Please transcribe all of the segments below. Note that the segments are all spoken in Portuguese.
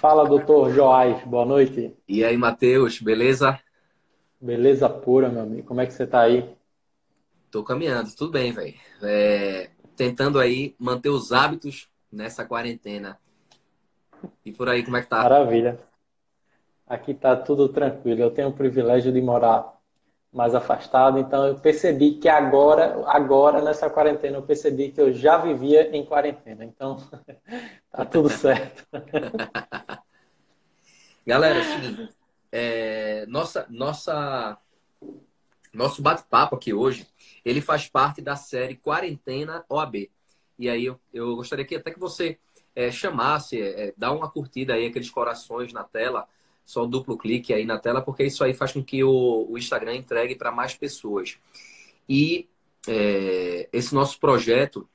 Fala, doutor Joás, boa noite. E aí, Matheus, beleza? Beleza pura, meu amigo. Como é que você tá aí? Tô caminhando, tudo bem, velho. É, tentando aí manter os hábitos nessa quarentena. E por aí, como é que tá? Maravilha. Aqui tá tudo tranquilo. Eu tenho o privilégio de morar mais afastado, então eu percebi que agora, agora nessa quarentena, eu percebi que eu já vivia em quarentena. Então, tá tudo certo. Galera, é é, nossa, nossa, nosso bate-papo aqui hoje, ele faz parte da série Quarentena OAB. E aí eu, eu gostaria que até que você é, chamasse, é, dá uma curtida aí, aqueles corações na tela, só duplo clique aí na tela, porque isso aí faz com que o, o Instagram entregue para mais pessoas. E é, esse nosso projeto,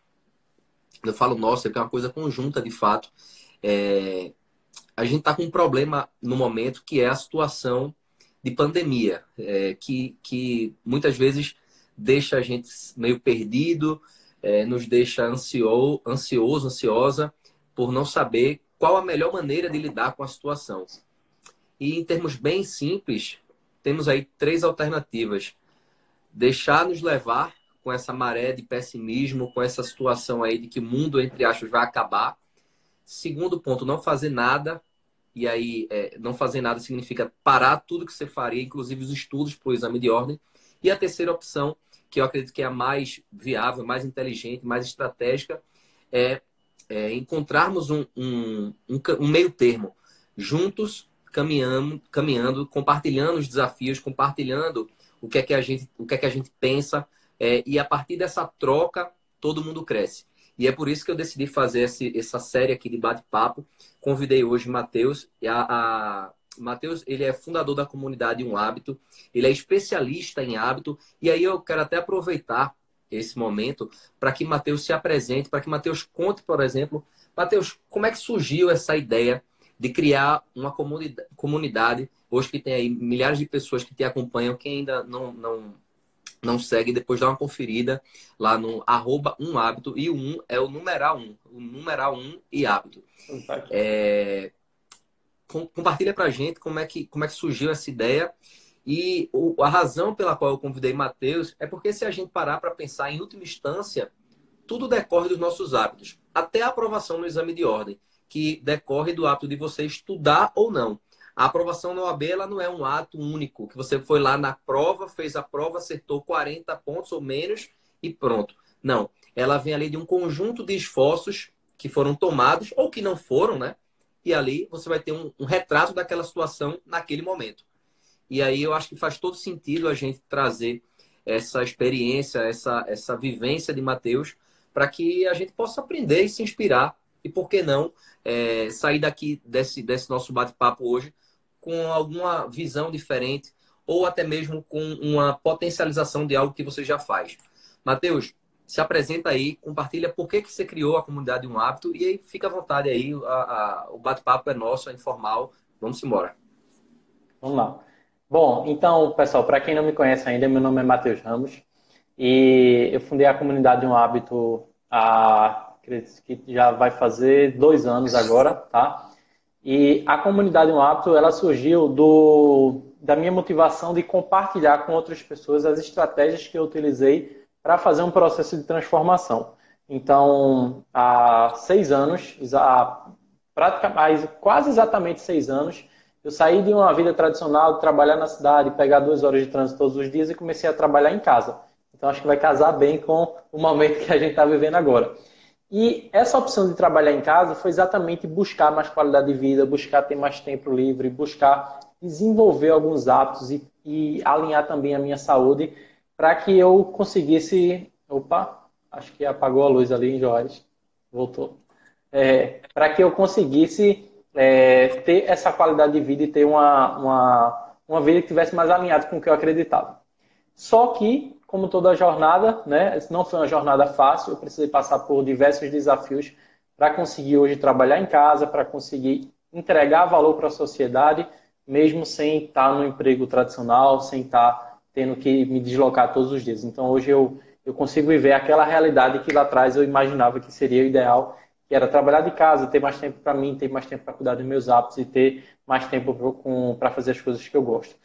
eu falo nosso, é é uma coisa conjunta de fato. É, a gente está com um problema no momento que é a situação de pandemia, é, que, que muitas vezes deixa a gente meio perdido, é, nos deixa ansio, ansioso, ansiosa, por não saber qual a melhor maneira de lidar com a situação. E em termos bem simples, temos aí três alternativas. Deixar nos levar com essa maré de pessimismo, com essa situação aí de que o mundo, entre aspas, vai acabar. Segundo ponto, não fazer nada. E aí, é, não fazer nada significa parar tudo que você faria, inclusive os estudos para o exame de ordem. E a terceira opção, que eu acredito que é a mais viável, mais inteligente, mais estratégica, é, é encontrarmos um, um, um, um meio termo. Juntos, caminhando, caminhando, compartilhando os desafios, compartilhando o que é que a gente, o que é que a gente pensa, é, e a partir dessa troca todo mundo cresce. E é por isso que eu decidi fazer esse, essa série aqui de bate-papo. Convidei hoje Matheus. A, a Matheus, ele é fundador da comunidade Um Hábito. Ele é especialista em hábito. E aí eu quero até aproveitar esse momento para que Matheus se apresente, para que Matheus conte, por exemplo, Matheus, como é que surgiu essa ideia de criar uma comunidade, comunidade. Hoje que tem aí milhares de pessoas que te acompanham, que ainda não, não, não segue, depois dá uma conferida lá no arroba um hábito, e o um é o numeral um, o numeral um e hábito. É, com, compartilha pra gente como é, que, como é que surgiu essa ideia. E o, a razão pela qual eu convidei Matheus é porque se a gente parar para pensar em última instância, tudo decorre dos nossos hábitos, até a aprovação no exame de ordem que decorre do ato de você estudar ou não. A aprovação na OAB ela não é um ato único, que você foi lá na prova, fez a prova, acertou 40 pontos ou menos e pronto. Não. Ela vem ali de um conjunto de esforços que foram tomados ou que não foram, né? E ali você vai ter um, um retrato daquela situação naquele momento. E aí eu acho que faz todo sentido a gente trazer essa experiência, essa, essa vivência de Mateus, para que a gente possa aprender e se inspirar. E por que não é, sair daqui desse, desse nosso bate-papo hoje com alguma visão diferente ou até mesmo com uma potencialização de algo que você já faz. Matheus, se apresenta aí, compartilha por que, que você criou a comunidade Um Hábito e aí fica à vontade aí, a, a, o bate-papo é nosso, é informal. Vamos embora. Vamos lá. Bom, então, pessoal, para quem não me conhece ainda, meu nome é Matheus Ramos e eu fundei a comunidade Um Hábito há que já vai fazer dois anos agora, tá? E a comunidade Um Hábito, ela surgiu do, da minha motivação de compartilhar com outras pessoas as estratégias que eu utilizei para fazer um processo de transformação. Então, há seis anos, há, praticamente, quase exatamente seis anos, eu saí de uma vida tradicional, de trabalhar na cidade, pegar duas horas de trânsito todos os dias e comecei a trabalhar em casa. Então, acho que vai casar bem com o momento que a gente está vivendo agora. E essa opção de trabalhar em casa foi exatamente buscar mais qualidade de vida, buscar ter mais tempo livre, buscar desenvolver alguns hábitos e, e alinhar também a minha saúde para que eu conseguisse. Opa, acho que apagou a luz ali Jorge. Voltou. É, para que eu conseguisse é, ter essa qualidade de vida e ter uma, uma, uma vida que tivesse mais alinhada com o que eu acreditava. Só que como toda jornada, né? Não foi uma jornada fácil, eu precisei passar por diversos desafios para conseguir hoje trabalhar em casa, para conseguir entregar valor para a sociedade, mesmo sem estar no emprego tradicional, sem estar tendo que me deslocar todos os dias. Então hoje eu, eu consigo viver aquela realidade que lá atrás eu imaginava que seria o ideal, que era trabalhar de casa, ter mais tempo para mim, ter mais tempo para cuidar dos meus hábitos e ter mais tempo para fazer as coisas que eu gosto.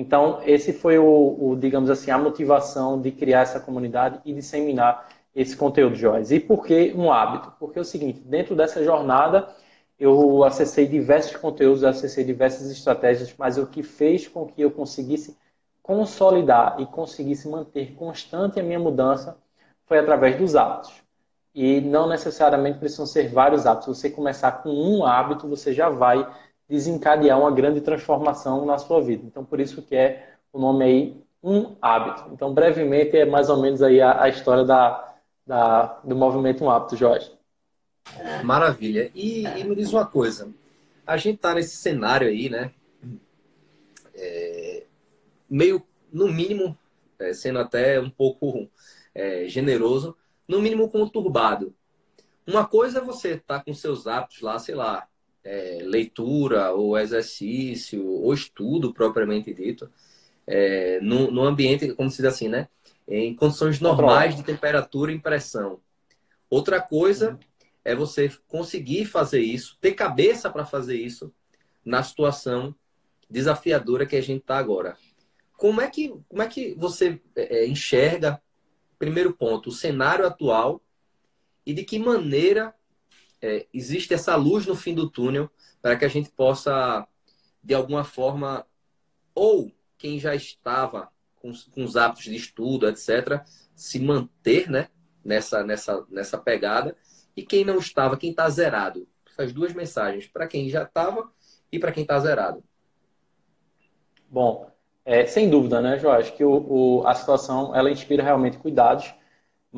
Então, esse foi o, o, digamos assim, a motivação de criar essa comunidade e disseminar esse conteúdo, Joyce. E por que um hábito? Porque é o seguinte, dentro dessa jornada, eu acessei diversos conteúdos, acessei diversas estratégias, mas o que fez com que eu conseguisse consolidar e conseguisse manter constante a minha mudança foi através dos hábitos. E não necessariamente precisam ser vários hábitos. Você começar com um hábito, você já vai desencadear uma grande transformação na sua vida. Então, por isso que é o nome aí, um hábito. Então, brevemente, é mais ou menos aí a, a história da, da, do movimento Um Hábito, Jorge. Maravilha. E, e me diz uma coisa. A gente está nesse cenário aí, né? É, meio, no mínimo, é, sendo até um pouco é, generoso, no mínimo conturbado. Uma coisa é você estar tá com seus hábitos lá, sei lá, é, leitura ou exercício ou estudo propriamente dito, é, no, no, ambiente, como se diz assim, né? Em condições normais de temperatura e pressão. Outra coisa uhum. é você conseguir fazer isso, ter cabeça para fazer isso na situação desafiadora que a gente está agora. Como é que, como é que você é, enxerga, primeiro ponto, o cenário atual e de que maneira é, existe essa luz no fim do túnel para que a gente possa, de alguma forma, ou quem já estava com, com os hábitos de estudo, etc., se manter né, nessa, nessa, nessa pegada, e quem não estava, quem está zerado. Essas duas mensagens, para quem já estava e para quem está zerado. Bom, é, sem dúvida, né, João? Acho que o, o, a situação ela inspira realmente cuidados.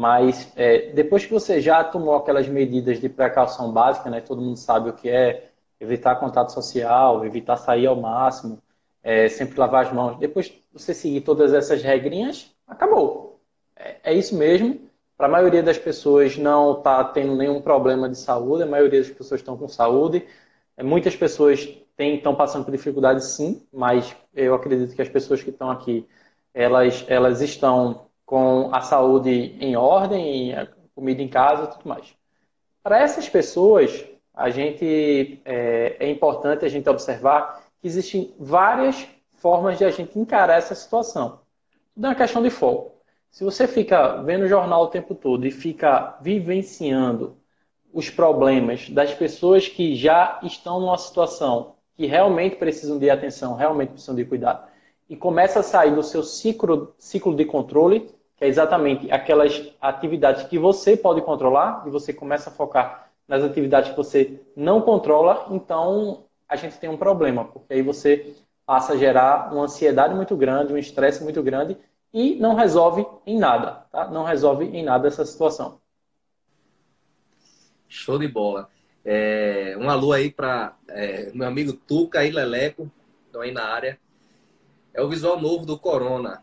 Mas é, depois que você já tomou aquelas medidas de precaução básica, né, todo mundo sabe o que é evitar contato social, evitar sair ao máximo, é, sempre lavar as mãos. Depois você seguir todas essas regrinhas, acabou. É, é isso mesmo. Para a maioria das pessoas não está tendo nenhum problema de saúde, a maioria das pessoas estão com saúde. É, muitas pessoas estão passando por dificuldades, sim, mas eu acredito que as pessoas que estão aqui, elas, elas estão com a saúde em ordem, comida em casa e tudo mais. Para essas pessoas, a gente é, é, importante a gente observar que existem várias formas de a gente encarar essa situação. Tudo é uma questão de foco. Se você fica vendo o jornal o tempo todo e fica vivenciando os problemas das pessoas que já estão numa situação que realmente precisam de atenção, realmente precisam de cuidado, e começa a sair do seu ciclo, ciclo de controle, que é exatamente aquelas atividades que você pode controlar e você começa a focar nas atividades que você não controla, então a gente tem um problema, porque aí você passa a gerar uma ansiedade muito grande, um estresse muito grande e não resolve em nada, tá? Não resolve em nada essa situação. Show de bola. É, um alô aí para é, meu amigo Tuca e Leleco, estão aí na área. É o visual novo do Corona.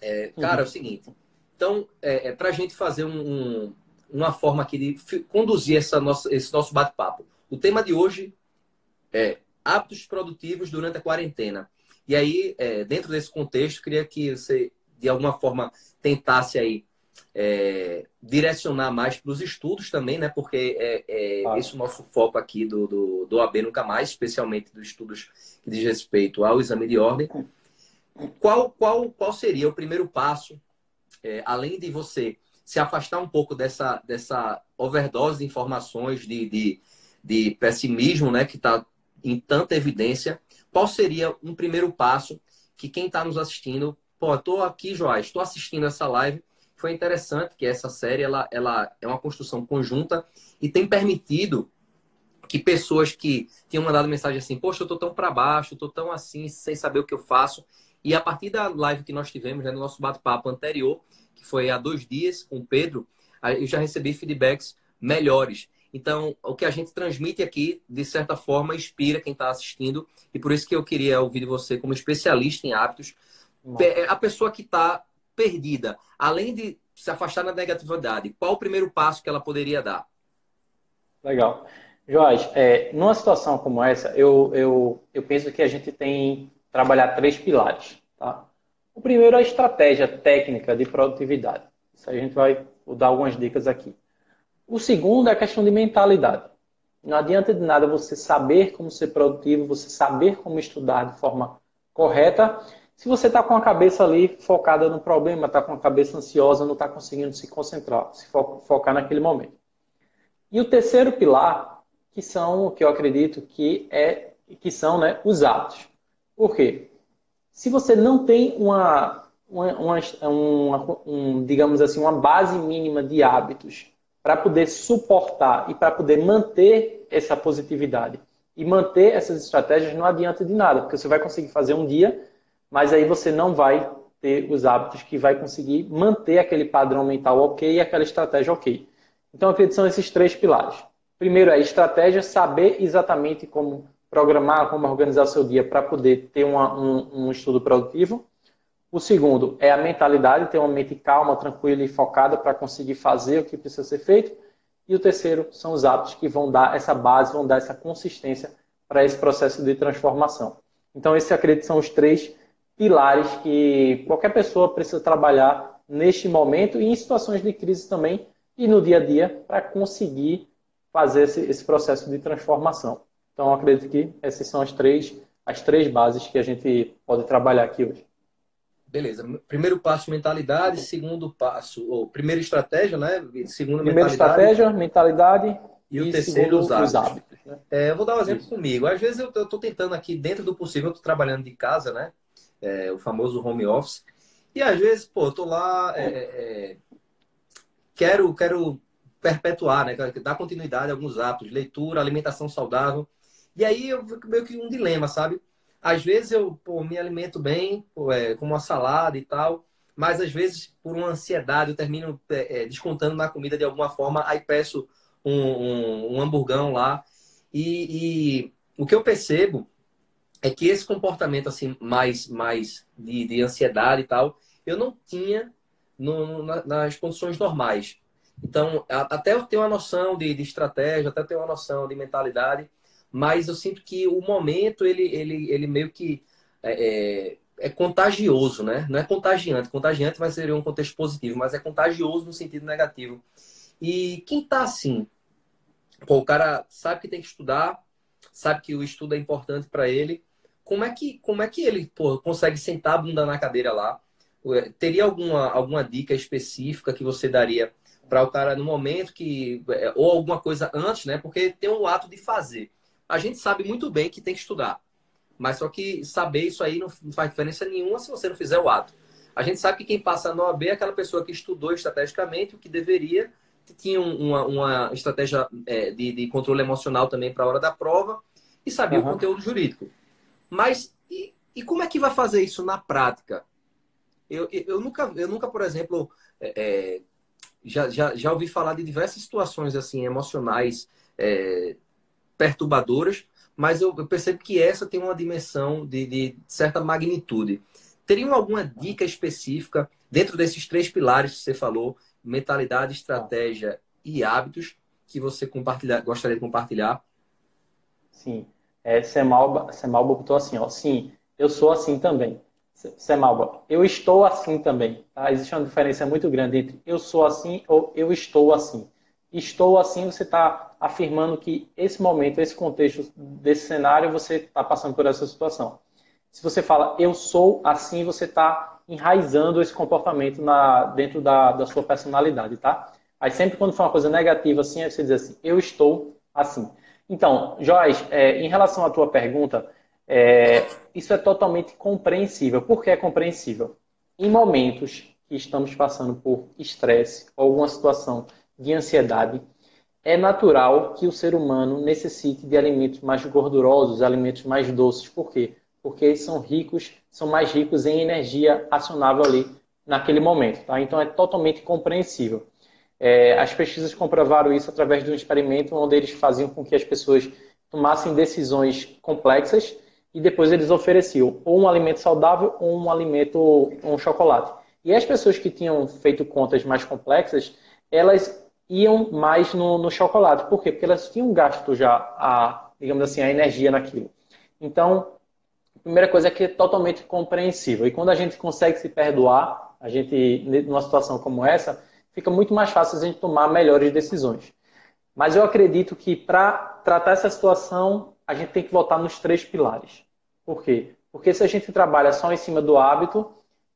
É, cara, uhum. é o seguinte. Então, é, é para a gente fazer um, um, uma forma aqui de conduzir essa nossa, esse nosso bate-papo. O tema de hoje é hábitos produtivos durante a quarentena. E aí, é, dentro desse contexto, queria que você, de alguma forma, tentasse aí é, direcionar mais para os estudos também, né? Porque é, é ah. esse o nosso foco aqui do, do, do AB Nunca Mais, especialmente dos estudos que diz respeito ao exame de ordem. Qual, qual, qual seria o primeiro passo, é, além de você se afastar um pouco dessa, dessa overdose de informações, de, de, de pessimismo, né, que está em tanta evidência, qual seria um primeiro passo que quem está nos assistindo, pô, estou aqui, Joás, estou assistindo essa live, foi interessante que essa série ela, ela é uma construção conjunta e tem permitido que pessoas que tinham mandado mensagem assim, poxa, eu estou tão para baixo, estou tão assim, sem saber o que eu faço, e a partir da live que nós tivemos, né, no nosso bate-papo anterior, que foi há dois dias com o Pedro, eu já recebi feedbacks melhores. Então, o que a gente transmite aqui, de certa forma, inspira quem está assistindo. E por isso que eu queria ouvir de você, como especialista em hábitos, é, a pessoa que está perdida, além de se afastar da negatividade, qual o primeiro passo que ela poderia dar? Legal. Jorge, é, numa situação como essa, eu, eu, eu penso que a gente tem trabalhar três pilares. Tá? O primeiro é a estratégia técnica de produtividade. Isso a gente vai dar algumas dicas aqui. O segundo é a questão de mentalidade. Não adianta de nada você saber como ser produtivo, você saber como estudar de forma correta, se você está com a cabeça ali focada no problema, está com a cabeça ansiosa, não está conseguindo se concentrar, se focar naquele momento. E o terceiro pilar, que são o que eu acredito que é que são né, os atos. Por quê? Se você não tem uma, uma, uma, uma um, digamos assim, uma base mínima de hábitos para poder suportar e para poder manter essa positividade e manter essas estratégias não adianta de nada, porque você vai conseguir fazer um dia, mas aí você não vai ter os hábitos que vai conseguir manter aquele padrão mental ok e aquela estratégia ok. Então, acredito que são esses três pilares. Primeiro é estratégia, saber exatamente como programar, como organizar seu dia para poder ter uma, um, um estudo produtivo. O segundo é a mentalidade, ter uma mente calma, tranquila e focada para conseguir fazer o que precisa ser feito. E o terceiro são os hábitos que vão dar essa base, vão dar essa consistência para esse processo de transformação. Então, esses acredito são os três pilares que qualquer pessoa precisa trabalhar neste momento e em situações de crise também e no dia a dia para conseguir fazer esse, esse processo de transformação. Então, acredito que essas são as três, as três bases que a gente pode trabalhar aqui hoje. Beleza. Primeiro passo, mentalidade. Segundo passo, ou primeira estratégia, né? Segundo, Primeira estratégia, mentalidade. E, e o terceiro, os hábitos. Os hábitos né? é, eu vou dar um exemplo Isso. comigo. Às vezes eu estou tentando aqui, dentro do possível, eu estou trabalhando de casa, né? É, o famoso home office. E às vezes, pô, eu tô lá, é, é, quero, quero perpetuar, né? Dar continuidade a alguns hábitos, leitura, alimentação saudável. E aí eu meio que um dilema, sabe? Às vezes eu pô, me alimento bem, pô, é, como uma salada e tal, mas às vezes, por uma ansiedade, eu termino é, é, descontando na comida de alguma forma, aí peço um, um, um hamburgão lá. E, e, o que eu percebo é que esse comportamento assim mais, mais de, de ansiedade e tal, eu não tinha no, na, nas condições normais. Então, até eu tenho uma noção de, de estratégia, até tenho uma noção de mentalidade, mas eu sinto que o momento ele, ele, ele meio que é, é, é, contagioso, né? Não é contagiante. Contagiante vai ser um contexto positivo, mas é contagioso no sentido negativo. E quem tá assim, pô, o cara sabe que tem que estudar, sabe que o estudo é importante para ele. Como é que, como é que ele pô, consegue sentar a bunda na cadeira lá? Teria alguma, alguma dica específica que você daria para o cara no momento que. É, ou alguma coisa antes, né? Porque tem o ato de fazer a gente sabe muito bem que tem que estudar. Mas só que saber isso aí não faz diferença nenhuma se você não fizer o ato. A gente sabe que quem passa no OAB é aquela pessoa que estudou estrategicamente o que deveria, que tinha uma, uma estratégia é, de, de, controle emocional também para a hora da prova e sabia uhum. o conteúdo jurídico. Mas e, e, como é que vai fazer isso na prática? Eu, eu, eu nunca, eu nunca, por exemplo, é, é, já, já, já ouvi falar de diversas situações assim emocionais é, perturbadoras, mas eu, percebo que essa tem uma dimensão de, de certa magnitude. Teriam alguma dica específica dentro desses três pilares que você falou, mentalidade, estratégia e hábitos, que você compartilhar, gostaria de compartilhar? Sim. É, Semalba, Semalba botou assim, ó. Sim, eu sou assim também. Semalba, eu estou assim também. Tá? Existe uma diferença muito grande entre eu sou assim ou eu estou assim. Estou assim, você está afirmando que esse momento, esse contexto desse cenário, você está passando por essa situação. Se você fala eu sou assim, você está enraizando esse comportamento na, dentro da, da sua personalidade, tá? Aí sempre quando for uma coisa negativa assim, você diz assim, eu estou assim. Então, Joyce, é, em relação à tua pergunta, é, isso é totalmente compreensível. Por que é compreensível? Em momentos que estamos passando por estresse alguma situação de ansiedade, é natural que o ser humano necessite de alimentos mais gordurosos, alimentos mais doces. Por quê? Porque eles são ricos, são mais ricos em energia acionável ali naquele momento. Tá? Então é totalmente compreensível. É, as pesquisas comprovaram isso através de um experimento onde eles faziam com que as pessoas tomassem decisões complexas e depois eles ofereciam ou um alimento saudável ou um alimento, um chocolate. E as pessoas que tinham feito contas mais complexas, elas iam mais no, no chocolate. Por quê? Porque elas tinham gasto já a, digamos assim, a energia naquilo. Então, a primeira coisa é que é totalmente compreensível. E quando a gente consegue se perdoar, a gente, numa situação como essa, fica muito mais fácil a gente tomar melhores decisões. Mas eu acredito que para tratar essa situação, a gente tem que voltar nos três pilares. Por quê? Porque se a gente trabalha só em cima do hábito,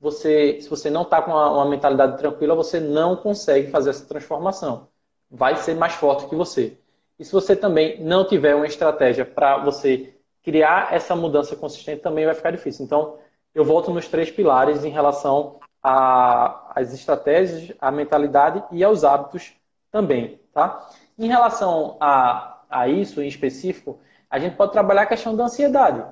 você, se você não está com uma, uma, mentalidade tranquila, você não consegue fazer essa transformação. Vai ser mais forte que você. E se você também não tiver uma estratégia para você criar essa mudança consistente, também vai ficar difícil. Então, eu volto nos três pilares em relação às estratégias, à mentalidade e aos hábitos também. Tá? Em relação a, a isso em específico, a gente pode trabalhar a questão da ansiedade.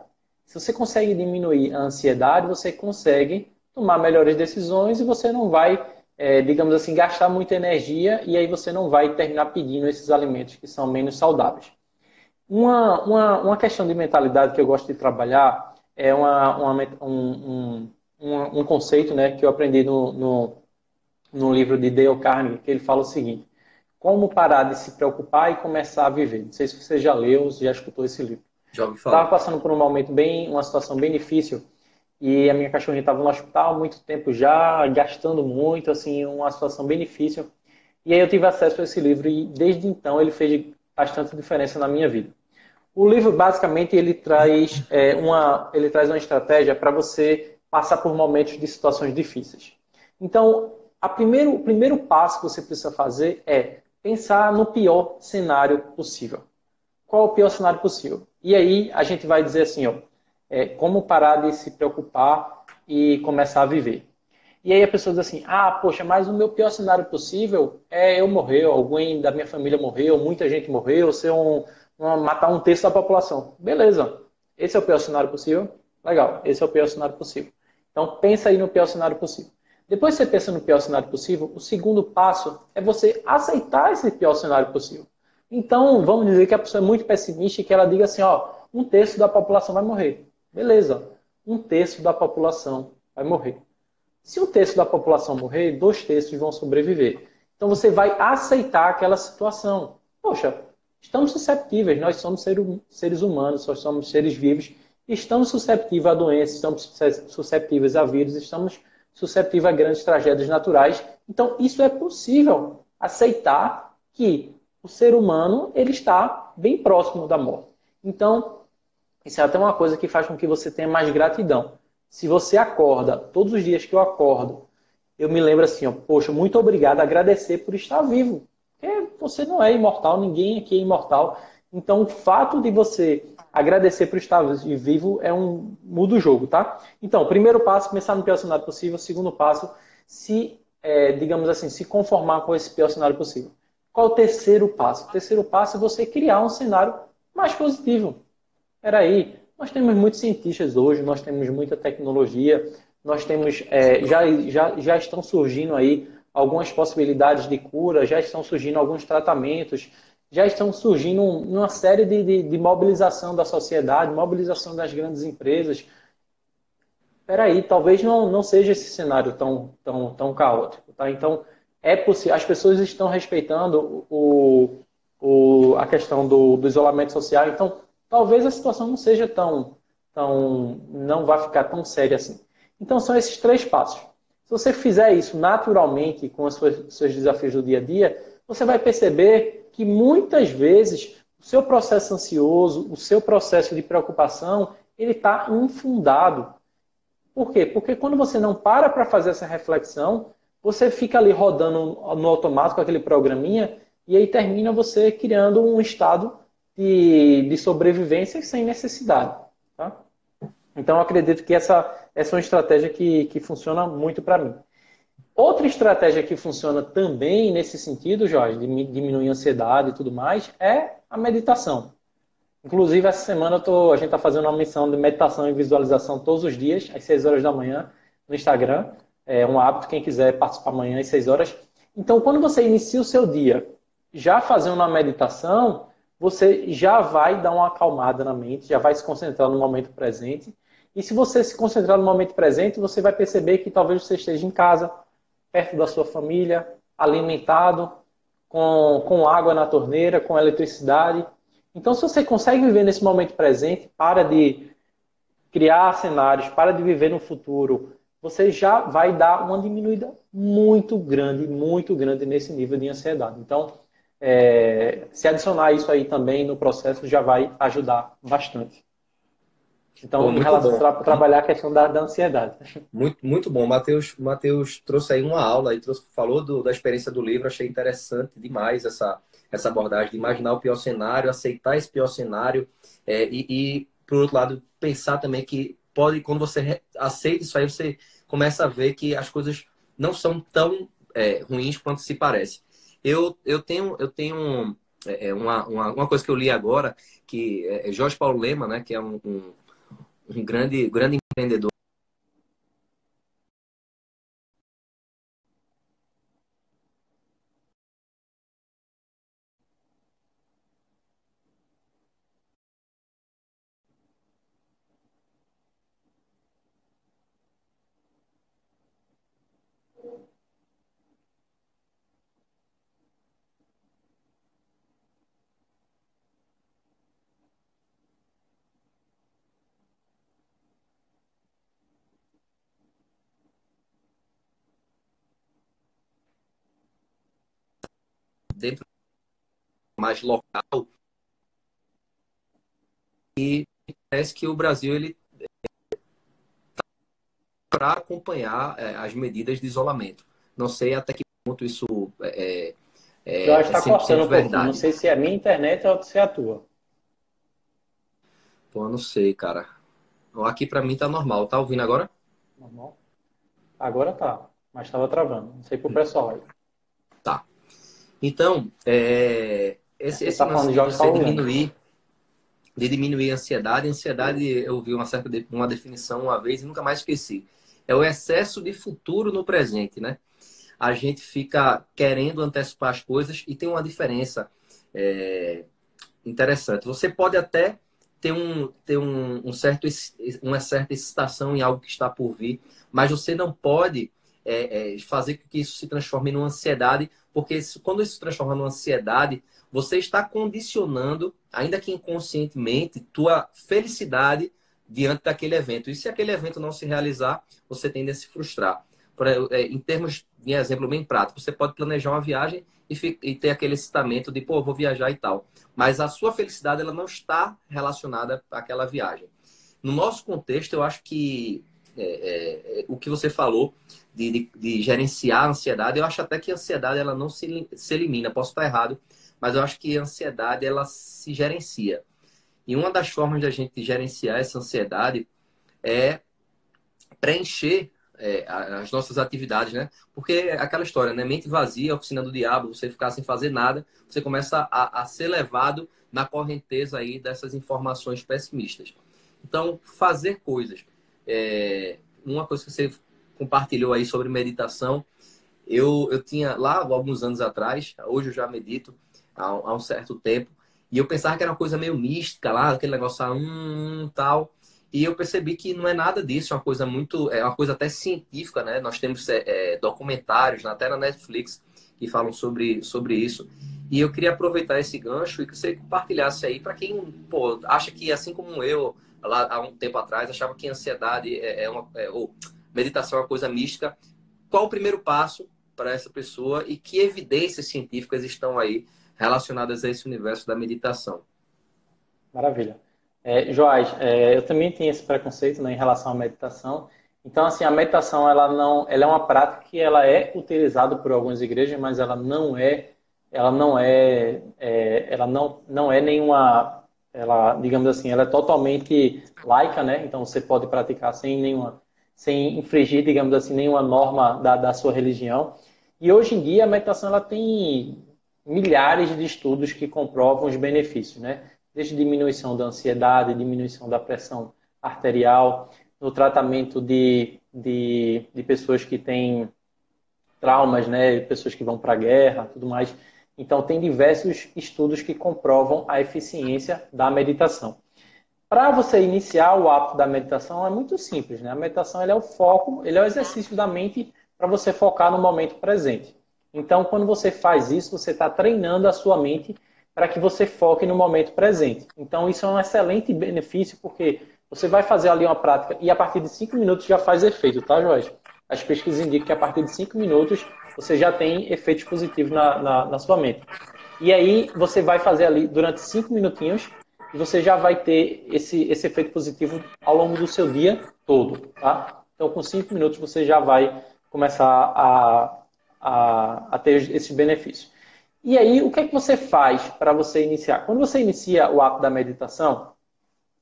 Se você consegue diminuir a ansiedade, você consegue tomar melhores decisões e você não vai, é, digamos assim, gastar muita energia e aí você não vai terminar pedindo esses alimentos que são menos saudáveis. Uma, uma, uma questão de mentalidade que eu gosto de trabalhar é uma, uma um, um, um, conceito né, que eu aprendi no, no, no livro de Dale Carnegie, que ele fala o seguinte, como parar de se preocupar e começar a viver. Não sei se você já leu, já escutou esse livro. Já ouvi falar. Estava passando por um momento bem, uma situação bem difícil e a minha cachorrinha estava no hospital há muito tempo já, gastando muito, assim, uma situação bem difícil. E aí eu tive acesso a esse livro e desde então ele fez bastante diferença na minha vida. O livro basicamente ele traz é, uma ele traz uma estratégia para você passar por momentos de situações difíceis. Então, a primeiro, o primeiro passo que você precisa fazer é pensar no pior cenário possível. Qual é o pior cenário possível? E aí a gente vai dizer assim, ó, é, como parar de se preocupar e começar a viver. E aí a pessoa diz assim, ah, poxa, mas o meu pior cenário possível é eu morrer, alguém da minha família morreu, muita gente morreu, ser um, um, matar um terço da população. Beleza, esse é o pior cenário possível? Legal, esse é o pior cenário possível. Então pensa aí no pior cenário possível. Depois que você pensa no pior cenário possível, o segundo passo é você aceitar esse pior cenário possível. Então, vamos dizer que a pessoa é muito pessimista e que ela diga assim, ó, um terço da população vai morrer. Beleza, um terço da população vai morrer. Se um terço da população morrer, dois terços vão sobreviver. Então você vai aceitar aquela situação. Poxa, estamos susceptíveis, nós somos seres humanos, nós somos seres vivos, estamos susceptíveis a doenças, estamos susceptíveis a vírus, estamos susceptíveis a grandes tragédias naturais. Então isso é possível aceitar que o ser humano ele está bem próximo da morte. Então isso é até uma coisa que faz com que você tenha mais gratidão. Se você acorda, todos os dias que eu acordo, eu me lembro assim, ó, poxa, muito obrigado, agradecer por estar vivo. Porque você não é imortal, ninguém aqui é imortal. Então, o fato de você agradecer por estar vivo é um muda o jogo, tá? Então, primeiro passo, começar no pior cenário possível. Segundo passo, se, é, digamos assim, se conformar com esse pior cenário possível. Qual o terceiro passo? O terceiro passo é você criar um cenário mais positivo. Peraí, nós temos muitos cientistas hoje, nós temos muita tecnologia, nós temos, é, já, já, já estão surgindo aí algumas possibilidades de cura, já estão surgindo alguns tratamentos, já estão surgindo uma série de, de, de mobilização da sociedade, mobilização das grandes empresas. Peraí, talvez não, não seja esse cenário tão, tão, tão caótico. Tá? Então, é possível, as pessoas estão respeitando o, o, a questão do, do isolamento social, então talvez a situação não seja tão, tão, não vai ficar tão séria assim. Então são esses três passos. Se você fizer isso naturalmente com os seus, desafios do dia a dia, você vai perceber que muitas vezes o seu processo ansioso, o seu processo de preocupação, ele está infundado. Por quê? Porque quando você não para para fazer essa reflexão, você fica ali rodando no automático aquele programinha e aí termina você criando um estado de, de sobrevivência sem necessidade. Tá? Então, acredito que essa, essa é uma estratégia que, que funciona muito para mim. Outra estratégia que funciona também nesse sentido, Jorge, de diminuir a ansiedade e tudo mais, é a meditação. Inclusive, essa semana tô, a gente está fazendo uma missão de meditação e visualização todos os dias, às 6 horas da manhã, no Instagram. É um hábito, quem quiser participar amanhã às 6 horas. Então, quando você inicia o seu dia já fazendo uma meditação, você já vai dar uma acalmada na mente, já vai se concentrar no momento presente. E se você se concentrar no momento presente, você vai perceber que talvez você esteja em casa, perto da sua família, alimentado, com, com água na torneira, com eletricidade. Então, se você consegue viver nesse momento presente, para de criar cenários, para de viver no futuro, você já vai dar uma diminuída muito grande, muito grande nesse nível de ansiedade. Então, é, se adicionar isso aí também no processo já vai ajudar bastante. Então, Pô, em relação a trabalhar a questão da, da, ansiedade. Muito, muito bom. Matheus, Matheus trouxe aí uma aula e trouxe, falou do, da experiência do livro. Achei interessante demais essa, essa abordagem de imaginar o pior cenário, aceitar esse pior cenário é, e, e, por outro lado, pensar também que pode, quando você aceita isso aí, você começa a ver que as coisas não são tão é, ruins quanto se parece. Eu, eu tenho, eu tenho é, é uma, uma, uma, coisa que eu li agora, que é Jorge Paulo Lema, né, que é um, um um grande, grande empreendedor. Dentro mais local. E parece que o Brasil ele tá para acompanhar é, as medidas de isolamento. Não sei até que ponto isso é, é, Eu acho que está é cortando um verdade. Não sei se é a minha internet ou se é a tua. Pô, não sei, cara. Aqui para mim tá normal. Tá ouvindo agora? Normal. Agora tá, mas estava travando. Não sei pro pessoal. Tá. Então, é, esse, esse tá lance de você diminuir, de diminuir a ansiedade. A ansiedade, eu vi uma certa uma definição uma vez e nunca mais esqueci. É o excesso de futuro no presente, né? A gente fica querendo antecipar as coisas e tem uma diferença é, interessante. Você pode até ter, um, ter um, um, certo, uma certa excitação em algo que está por vir, mas você não pode é, é, fazer com que isso se transforme numa ansiedade porque quando isso se transforma numa ansiedade, você está condicionando, ainda que inconscientemente, tua felicidade diante daquele evento. E se aquele evento não se realizar, você tende a se frustrar. É, em termos de exemplo bem prático, você pode planejar uma viagem e, e ter aquele excitamento de, pô, vou viajar e tal. Mas a sua felicidade ela não está relacionada àquela viagem. No nosso contexto, eu acho que é, é, é o que você falou de, de, de, gerenciar a ansiedade. Eu acho até que a ansiedade ela não se, se elimina, posso estar errado, mas eu acho que a ansiedade ela se gerencia. E uma das formas de a gente gerenciar essa ansiedade é preencher é, as nossas atividades, né? Porque é aquela história, né? Mente vazia, oficina do diabo, você ficar sem fazer nada, você começa a, a ser levado na correnteza aí dessas informações pessimistas. Então, fazer coisas. É, uma coisa que você compartilhou aí sobre meditação. Eu, eu tinha lá alguns anos atrás, hoje eu já medito há, há um certo tempo, e eu pensava que era uma coisa meio mística lá, aquele negócio, ah, hum, tal. E eu percebi que não é nada disso, é uma coisa muito, é uma coisa até científica, né? Nós temos é, é documentários, até na Netflix, que falam sobre, sobre isso. E eu queria aproveitar esse gancho e que você compartilhasse aí para quem pô, acha que, assim como eu, lá há um tempo atrás, achava que ansiedade é, é uma. É, ou meditação é uma coisa mística. Qual o primeiro passo para essa pessoa e que evidências científicas estão aí relacionadas a esse universo da meditação? Maravilha. É, Joás, é, eu também tinha esse preconceito né, em relação à meditação. Então, assim, a meditação ela não, ela é uma prática que ela é utilizada por algumas igrejas, mas ela não é, ela não é, é ela não, não é nenhuma, ela, digamos assim, ela é totalmente laica, né? Então, você pode praticar sem nenhuma sem infringir, digamos assim, nenhuma norma da, da sua religião. E hoje em dia a meditação ela tem milhares de estudos que comprovam os benefícios, né? Desde diminuição da ansiedade, diminuição da pressão arterial, no tratamento de, de, de pessoas que têm traumas, né? Pessoas que vão para a guerra, tudo mais. Então, tem diversos estudos que comprovam a eficiência da meditação. Para você iniciar o hábito da meditação é muito simples, né? A meditação é o foco, ele é o exercício da mente para você focar no momento presente. Então, quando você faz isso, você está treinando a sua mente para que você foque no momento presente. Então, isso é um excelente benefício, porque você vai fazer ali uma prática e a partir de 5 minutos já faz efeito, tá, Jorge? As pesquisas indicam que a partir de 5 minutos você já tem efeitos positivos na, na, na sua mente. E aí você vai fazer ali durante cinco minutinhos e você já vai ter esse, esse efeito positivo ao longo do seu dia todo, tá? Então, com cinco minutos você já vai começar a, a, a ter esse benefício. E aí, o que é que você faz para você iniciar? Quando você inicia o ato da meditação,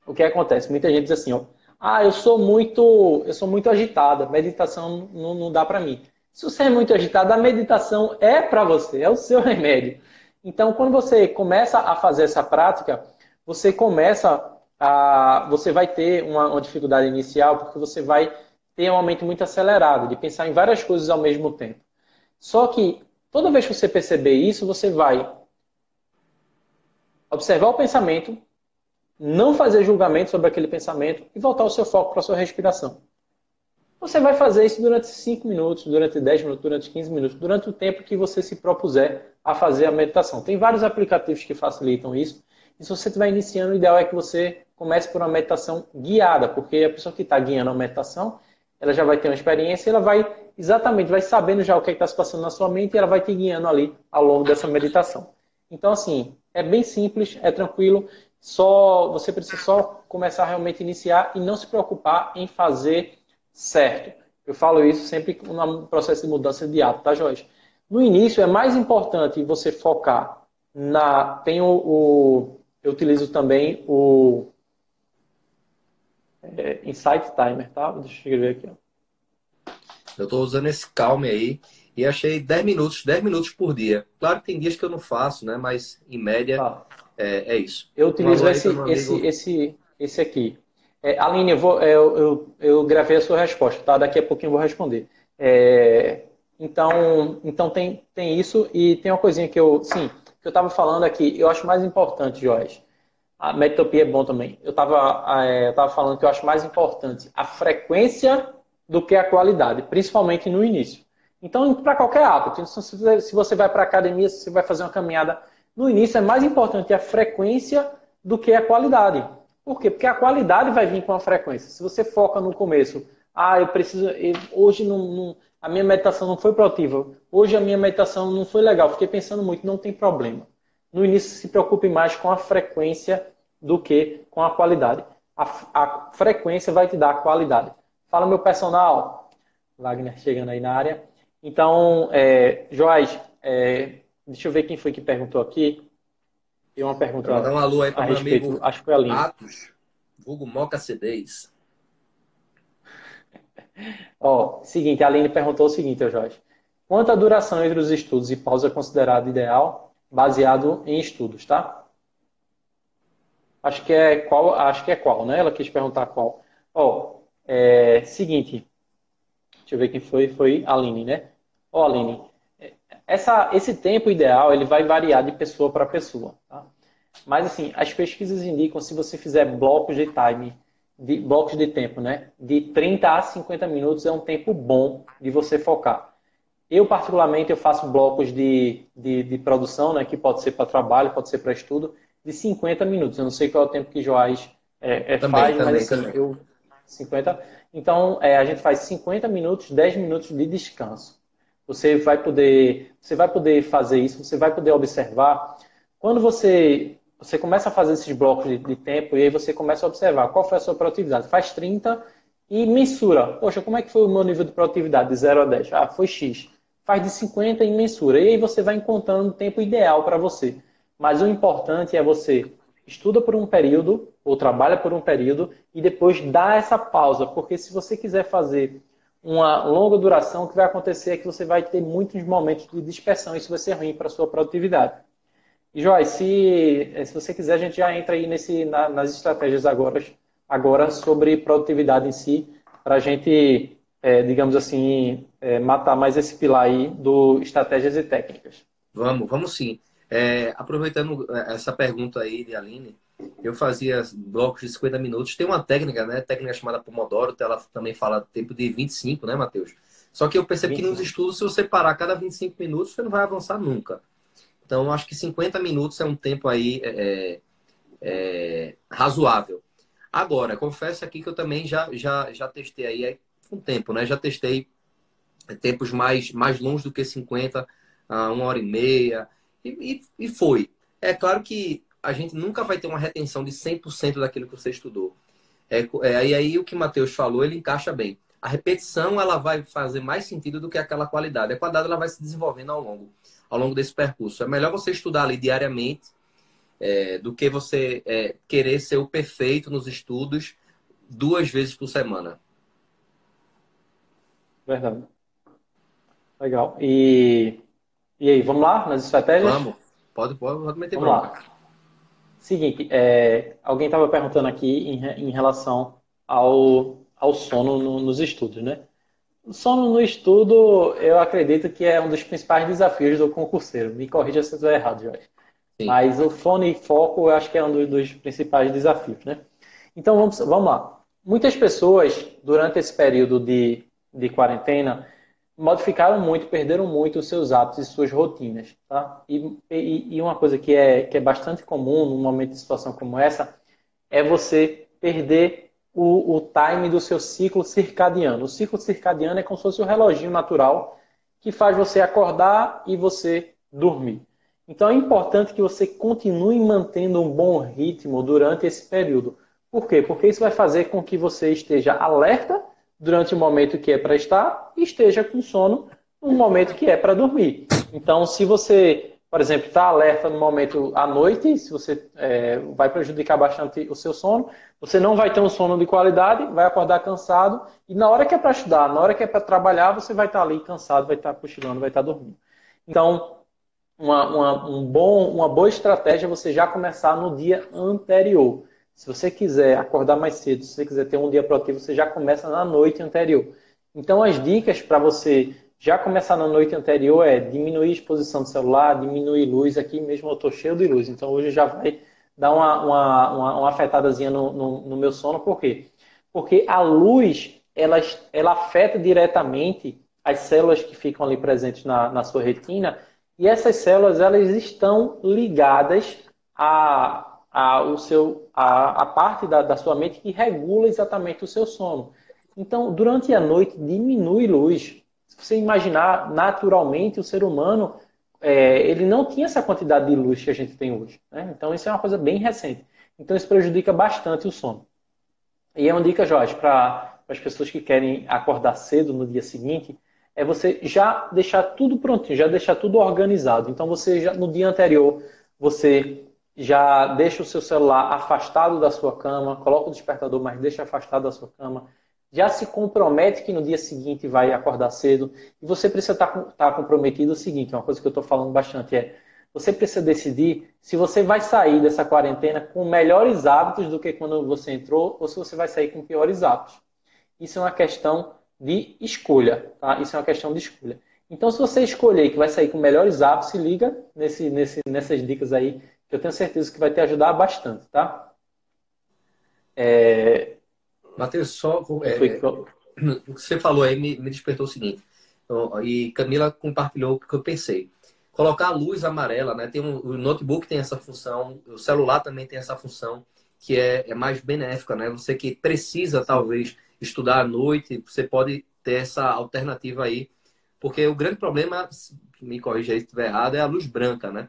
o que acontece? Muita gente diz assim, ó, ah, eu sou muito, eu sou muito agitada, meditação não, não dá para mim. Se você é muito agitado, a meditação é para você, é o seu remédio. Então, quando você começa a fazer essa prática, você começa a, você vai ter uma, uma dificuldade inicial porque você vai ter um aumento muito acelerado de pensar em várias coisas ao mesmo tempo. Só que toda vez que você perceber isso, você vai observar o pensamento, não fazer julgamento sobre aquele pensamento e voltar o seu foco para a sua respiração. Você vai fazer isso durante 5 minutos, durante 10 minutos, durante 15 minutos, durante o tempo que você se propuser a fazer a meditação. Tem vários aplicativos que facilitam isso. E se você estiver iniciando, o ideal é que você comece por uma meditação guiada, porque a pessoa que está guiando a meditação, ela já vai ter uma experiência, ela vai exatamente, vai sabendo já o que é está se passando na sua mente e ela vai te guiando ali ao longo dessa meditação. Então, assim, é bem simples, é tranquilo, só você precisa só começar a realmente iniciar e não se preocupar em fazer certo. Eu falo isso sempre no processo de mudança de hábito, tá, Jorge? No início é mais importante você focar na. Tem o, o eu utilizo também o é, Insight Timer, tá? Deixa eu escrever aqui. Ó. Eu estou usando esse Calme aí e achei 10 minutos, 10 minutos por dia. Claro que tem dias que eu não faço, né? Mas em média ah. é, é, isso. Eu utilizo esse, esse, esse, esse aqui. É, Aline, eu, vou, é, eu, eu, eu, gravei a sua resposta, tá? Daqui a pouquinho eu vou responder. É, então, então tem, tem isso e tem uma coisinha que eu, sim, que eu estava falando aqui, eu acho mais importante, Jorge. A metopia é bom também. Eu estava é, falando que eu acho mais importante a frequência do que a qualidade, principalmente no início. Então, para qualquer hábito, então, se você vai para a academia, se você vai fazer uma caminhada, no início é mais importante a frequência do que a qualidade. Por quê? Porque a qualidade vai vir com a frequência. Se você foca no começo, ah, eu preciso. Hoje não, não, a minha meditação não foi produtiva. Hoje a minha meditação não foi legal. Fiquei pensando muito, não tem problema. No início se preocupe mais com a frequência do que com a qualidade. A, a frequência vai te dar a qualidade. Fala meu personal. Wagner chegando aí na área. Então, é, Joás, é, deixa eu ver quem foi que perguntou aqui. Tem uma pergunta. Dar uma alô aí para meu amigo acho que foi a. Atos, vulgo Moca C10. Ó, seguinte, a Aline perguntou o seguinte, Jorge. Quanto a duração entre os estudos e pausa é considerada ideal, baseado em estudos, tá? Acho que é qual, acho que é qual, né? Ela quis perguntar qual. Ó, é, seguinte, deixa eu ver quem foi, foi a Aline, né? Ó, Aline, essa, esse tempo ideal ele vai variar de pessoa para pessoa. Tá? Mas assim, as pesquisas indicam se você fizer blocos de time, de, blocos de tempo, né? De 30 a 50 minutos é um tempo bom de você focar. Eu, particularmente, eu faço blocos de, de, de produção, né? Que pode ser para trabalho, pode ser para estudo, de 50 minutos. Eu não sei qual é o tempo que Joás é, é, também, faz, também, mas assim, também. eu. 50. Então, é, a gente faz 50 minutos, 10 minutos de descanso. Você vai poder, você vai poder fazer isso, você vai poder observar. Quando você, você começa a fazer esses blocos de, de tempo e aí você começa a observar qual foi a sua produtividade. Faz 30 e mensura. Poxa, como é que foi o meu nível de produtividade de 0 a 10? Ah, foi X. Faz de 50 e mensura. E aí você vai encontrando o tempo ideal para você. Mas o importante é você estuda por um período ou trabalha por um período e depois dá essa pausa, porque se você quiser fazer uma longa duração, o que vai acontecer é que você vai ter muitos momentos de dispersão, isso vai ser ruim para a sua produtividade. E Joyce, se, eh, se você quiser, a gente já entra aí nesse, na, nas estratégias agora, agora sobre produtividade em si, para a gente, é, digamos assim, é, matar mais esse pilar aí do estratégias e técnicas. Vamos, vamos sim. É, aproveitando essa pergunta aí de Aline, eu fazia blocos de 50 minutos. Tem uma técnica, né? Técnica chamada Pomodoro, ela também fala tempo de 25, né, Matheus? Só que eu percebo 25. que nos estudos, se você parar cada 25 minutos, você não vai avançar nunca. Então, acho que 50 minutos é um tempo aí é, é, é, razoável. Agora, confesso aqui que eu também já, já, já testei aí um tempo, né? Já testei tempos mais, mais longos do que 50, uma hora e meia. E, e, e foi. É claro que a gente nunca vai ter uma retenção de 100% daquilo que você estudou. É, é, e aí o que o Matheus falou, ele encaixa bem. A repetição ela vai fazer mais sentido do que aquela qualidade. A qualidade ela vai se desenvolvendo ao longo, ao longo desse percurso. É melhor você estudar ali diariamente é, do que você é, querer ser o perfeito nos estudos duas vezes por semana. Verdade. Legal. E, e aí, vamos lá nas estratégias? Vamos. Pode, pode, pode meter vamos bronca. Lá. Seguinte, é, alguém estava perguntando aqui em, em relação ao, ao sono no, nos estudos, né? O sono no estudo, eu acredito que é um dos principais desafios do concurseiro. Me corrija se eu estiver errado, Jorge. Sim. Mas o fone e foco, eu acho que é um dos, principais desafios, né? Então, vamos, vamos lá. Muitas pessoas, durante esse período de, de quarentena, modificaram muito, perderam muito os seus hábitos e suas rotinas, tá? E, e, e, uma coisa que é, que é bastante comum num momento de situação como essa é você perder o, o time do seu ciclo circadiano. O ciclo circadiano é como se fosse o reloginho natural que faz você acordar e você dormir. Então é importante que você continue mantendo um bom ritmo durante esse período. Por quê? Porque isso vai fazer com que você esteja alerta durante o momento que é para estar e esteja com sono no momento que é para dormir. Então, se você, por exemplo, está alerta no momento à noite, se você é, vai prejudicar bastante o seu sono, você não vai ter um sono de qualidade, vai acordar cansado e na hora que é para estudar, na hora que é para trabalhar, você vai estar tá ali cansado, vai estar tá cochilando, vai estar tá dormindo. Então, uma, uma, um bom, uma boa estratégia é você já começar no dia anterior. Se você quiser acordar mais cedo, se você quiser ter um dia produtivo, você já começa na noite anterior. Então, as dicas para você já começar na noite anterior é diminuir a exposição do celular, diminuir luz. Aqui mesmo eu estou cheio de luz, então hoje já vai dar uma, uma, uma, uma afetadazinha no, no, no, meu sono. Por quê? Porque a luz ela, ela afeta diretamente as células que ficam ali presentes na, na sua retina e essas células elas estão ligadas a a, o seu, a, a parte da, da sua mente que regula exatamente o seu sono. Então, durante a noite, diminui luz. Você imaginar, naturalmente, o ser humano, é, ele não tinha essa quantidade de luz que a gente tem hoje. Né? Então, isso é uma coisa bem recente. Então, isso prejudica bastante o sono. E é uma dica, Jorge, para as pessoas que querem acordar cedo no dia seguinte, é você já deixar tudo prontinho, já deixar tudo organizado. Então, você já, no dia anterior, você já deixa o seu celular afastado da sua cama, coloca o despertador, mas deixa afastado da sua cama. Já se compromete que no dia seguinte vai acordar cedo. E você precisa estar, tá estar tá comprometido o seguinte, uma coisa que eu estou falando bastante é, você precisa decidir se você vai sair dessa quarentena com melhores hábitos do que quando você entrou, ou se você vai sair com piores hábitos. Isso é uma questão de escolha, tá? Isso é uma questão de escolha. Então, se você escolher que vai sair com melhores hábitos, se liga nesse, nesse, nessas dicas aí que eu tenho certeza que vai te ajudar bastante, tá? É... Matheus, só é, o que você falou aí me, me despertou o seguinte, e Camila compartilhou o que eu pensei. Colocar a luz amarela, né? Tem um, o notebook tem essa função, o celular também tem essa função que é, é mais benéfica, né? Você que precisa talvez estudar à noite, você pode ter essa alternativa aí, porque o grande problema, me corrija aí se estiver errado, é a luz branca, né?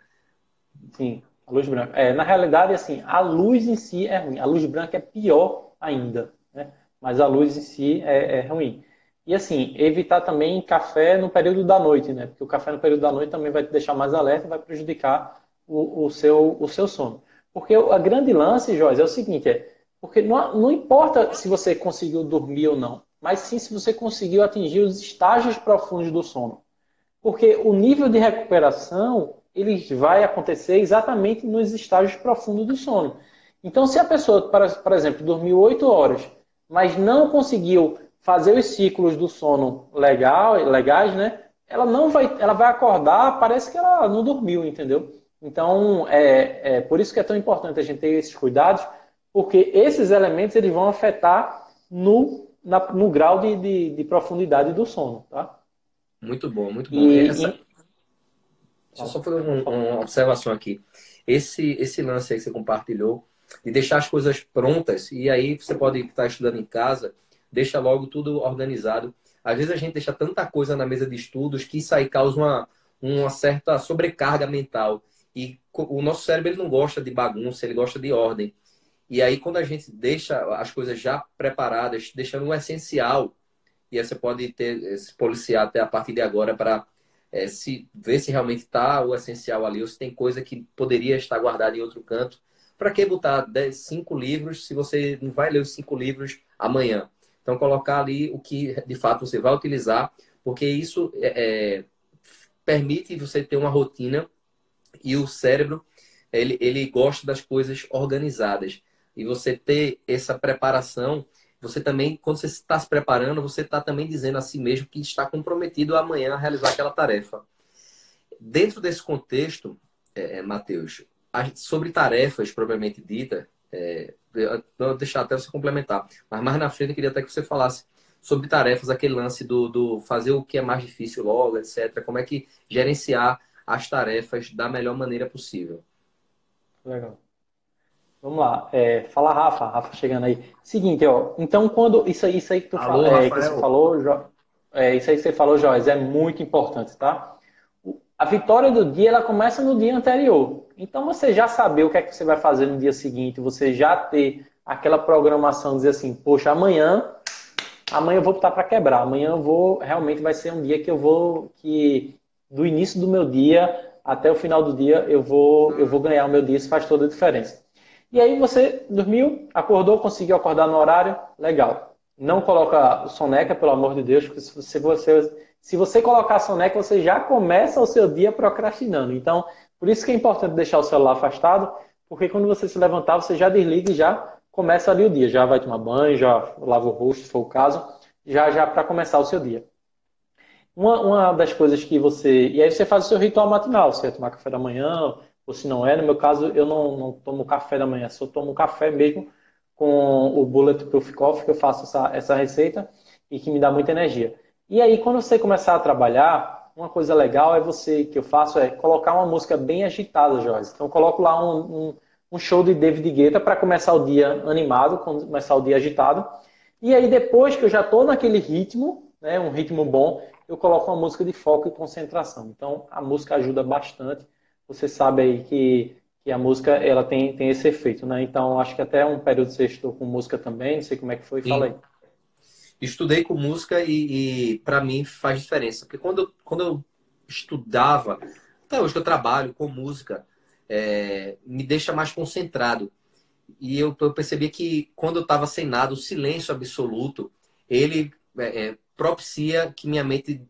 Sim. A luz branca. É, na realidade, assim, a luz em si é ruim. A luz branca é pior ainda? Mas a luz em si é, é ruim. E assim, evitar também café no período da noite, né? Porque o café no período da noite também vai te deixar mais alerta e vai prejudicar o, o, seu, o seu sono. Porque a grande lance, Joyce, é o seguinte, é porque não, não importa se você conseguiu dormir ou não, mas sim se você conseguiu atingir os estágios profundos do sono. Porque o nível de recuperação ele vai acontecer exatamente nos estágios profundos do sono. Então, se a pessoa, por exemplo, dormiu 8 horas, mas não conseguiu fazer os ciclos do sono legal, legais, né? Ela não vai, ela vai acordar, parece que ela não dormiu, entendeu? Então, é, é por isso que é tão importante a gente ter esses cuidados, porque esses elementos eles vão afetar no, na, no grau de, de, de, profundidade do sono, tá? Muito bom, muito bom. E, essa, Deixa eu só fazer um, uma observação aqui. Esse, esse lance aí que você compartilhou, de deixar as coisas prontas, e aí você pode estar estudando em casa, deixa logo tudo organizado. Às vezes a gente deixa tanta coisa na mesa de estudos que isso aí causa uma, uma certa sobrecarga mental. E o nosso cérebro ele não gosta de bagunça, ele gosta de ordem. E aí, quando a gente deixa as coisas já preparadas, deixando o essencial, e aí você pode ter, eh, se policiar até a partir de agora para é, se ver se realmente está o essencial ali, ou se tem coisa que poderia estar guardada em outro canto. Para que botar cinco livros se você não vai ler os cinco livros amanhã? Então, colocar ali o que de fato você vai utilizar, porque isso é, é, permite você ter uma rotina e o cérebro ele, ele gosta das coisas organizadas. E você ter essa preparação, você também, quando você está se preparando, você está também dizendo a si mesmo que está comprometido amanhã a realizar aquela tarefa. Dentro desse contexto, é Matheus, sobre tarefas propriamente dita, é, vou deixar até você complementar, mas mais na frente eu queria até que você falasse sobre tarefas, aquele lance do, do fazer o que é mais difícil logo, etc. Como é que gerenciar as tarefas da melhor maneira possível. Legal. Vamos lá. É, fala, Rafa. Rafa chegando aí. Seguinte, ó. Então, quando. Isso aí, isso aí que tu Alô, fala, é, que você falou, jo... é, isso aí que você falou, Joyce, é muito importante, tá? A vitória do dia, ela começa no dia anterior. Então, você já saber o que é que você vai fazer no dia seguinte, você já ter aquela programação, dizer assim, poxa, amanhã, amanhã eu vou botar para quebrar. Amanhã eu vou, realmente vai ser um dia que eu vou, que do início do meu dia até o final do dia eu vou, eu vou ganhar o meu dia, isso faz toda a diferença. E aí você dormiu, acordou, conseguiu acordar no horário, legal. Não coloca soneca, pelo amor de Deus, porque se você, se você colocar soneca, você já começa o seu dia procrastinando. Então, por isso que é importante deixar o celular afastado, porque quando você se levantar, você já desliga e já começa ali o dia. Já vai tomar banho, já lava o rosto, se for o caso, já já para começar o seu dia. Uma, uma das coisas que você. E aí você faz o seu ritual matinal, você vai tomar café da manhã, ou se não é, no meu caso, eu não, não tomo café da manhã, só tomo café mesmo com o Bulletproof Coffee, que eu faço essa, essa receita e que me dá muita energia. E aí, quando você começar a trabalhar, uma coisa legal é você, que eu faço, é colocar uma música bem agitada, Joyce. Então, eu coloco lá um, um, um show de David Guetta para começar o dia animado, começar o dia agitado. E aí, depois que eu já estou naquele ritmo, né, um ritmo bom, eu coloco uma música de foco e concentração. Então, a música ajuda bastante. Você sabe aí que, que a música ela tem, tem esse efeito, né? Então, acho que até um período você estudou com música também, não sei como é que foi, Sim. fala aí. Estudei com música e, e para mim faz diferença. Porque quando, eu, quando eu estudava, até hoje que eu trabalho com música, é, me deixa mais concentrado. E eu, eu percebi que quando eu estava sem nada, o silêncio absoluto, ele é, é propicia que minha mente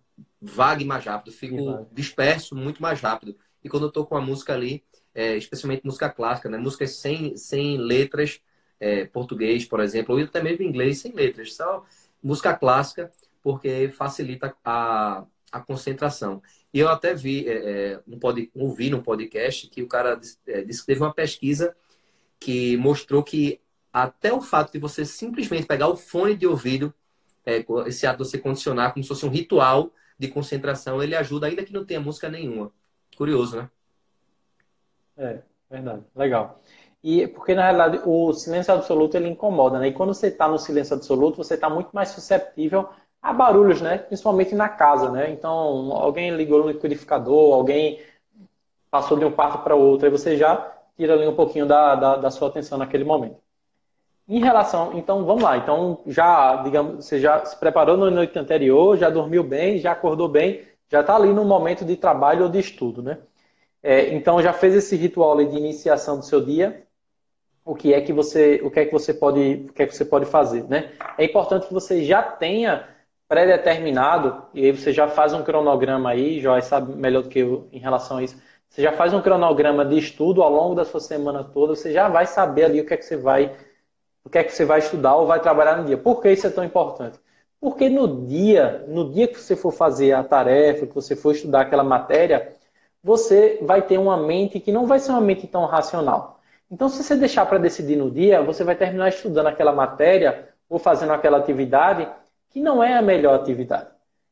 vague mais rápido, fico disperso muito mais rápido. E quando eu tô com a música ali, é, especialmente música clássica, né? Músicas sem, sem letras, é, português, por exemplo, ou até mesmo inglês sem letras, só música clássica, porque facilita a, a concentração. E eu até vi, é, é um pod, ouvi no podcast que o cara é, disse que teve uma pesquisa que mostrou que até o fato de você simplesmente pegar o fone de ouvido é, esse ato de você condicionar como se fosse um ritual de concentração, ele ajuda, ainda que não tenha música nenhuma. Curioso, né? É, verdade. Legal. E porque na realidade o silêncio absoluto ele incomoda, né? E quando você está no silêncio absoluto, você está muito mais susceptível a barulhos, né? Principalmente na casa, né? Então, alguém ligou no liquidificador, alguém passou de um quarto para outro, aí você já tira ali um pouquinho da, da, da sua atenção naquele momento. Em relação, então vamos lá. Então já, digamos, você já se preparou na noite anterior, já dormiu bem, já acordou bem, já está ali no momento de trabalho ou de estudo, né? É, então já fez esse ritual de iniciação do seu dia. O que é que você, o que é que você pode, o que é que você pode fazer, né? É importante que você já tenha pré-determinado e aí você já faz um cronograma aí, já sabe melhor do que eu em relação a isso. Você já faz um cronograma de estudo ao longo da sua semana toda, você já vai saber ali o que é que você vai o que é que você vai estudar ou vai trabalhar no dia. Por que isso é tão importante? Porque no dia, no dia que você for fazer a tarefa, que você for estudar aquela matéria, você vai ter uma mente que não vai ser uma mente tão racional. Então, se você deixar para decidir no dia, você vai terminar estudando aquela matéria ou fazendo aquela atividade que não é a melhor atividade.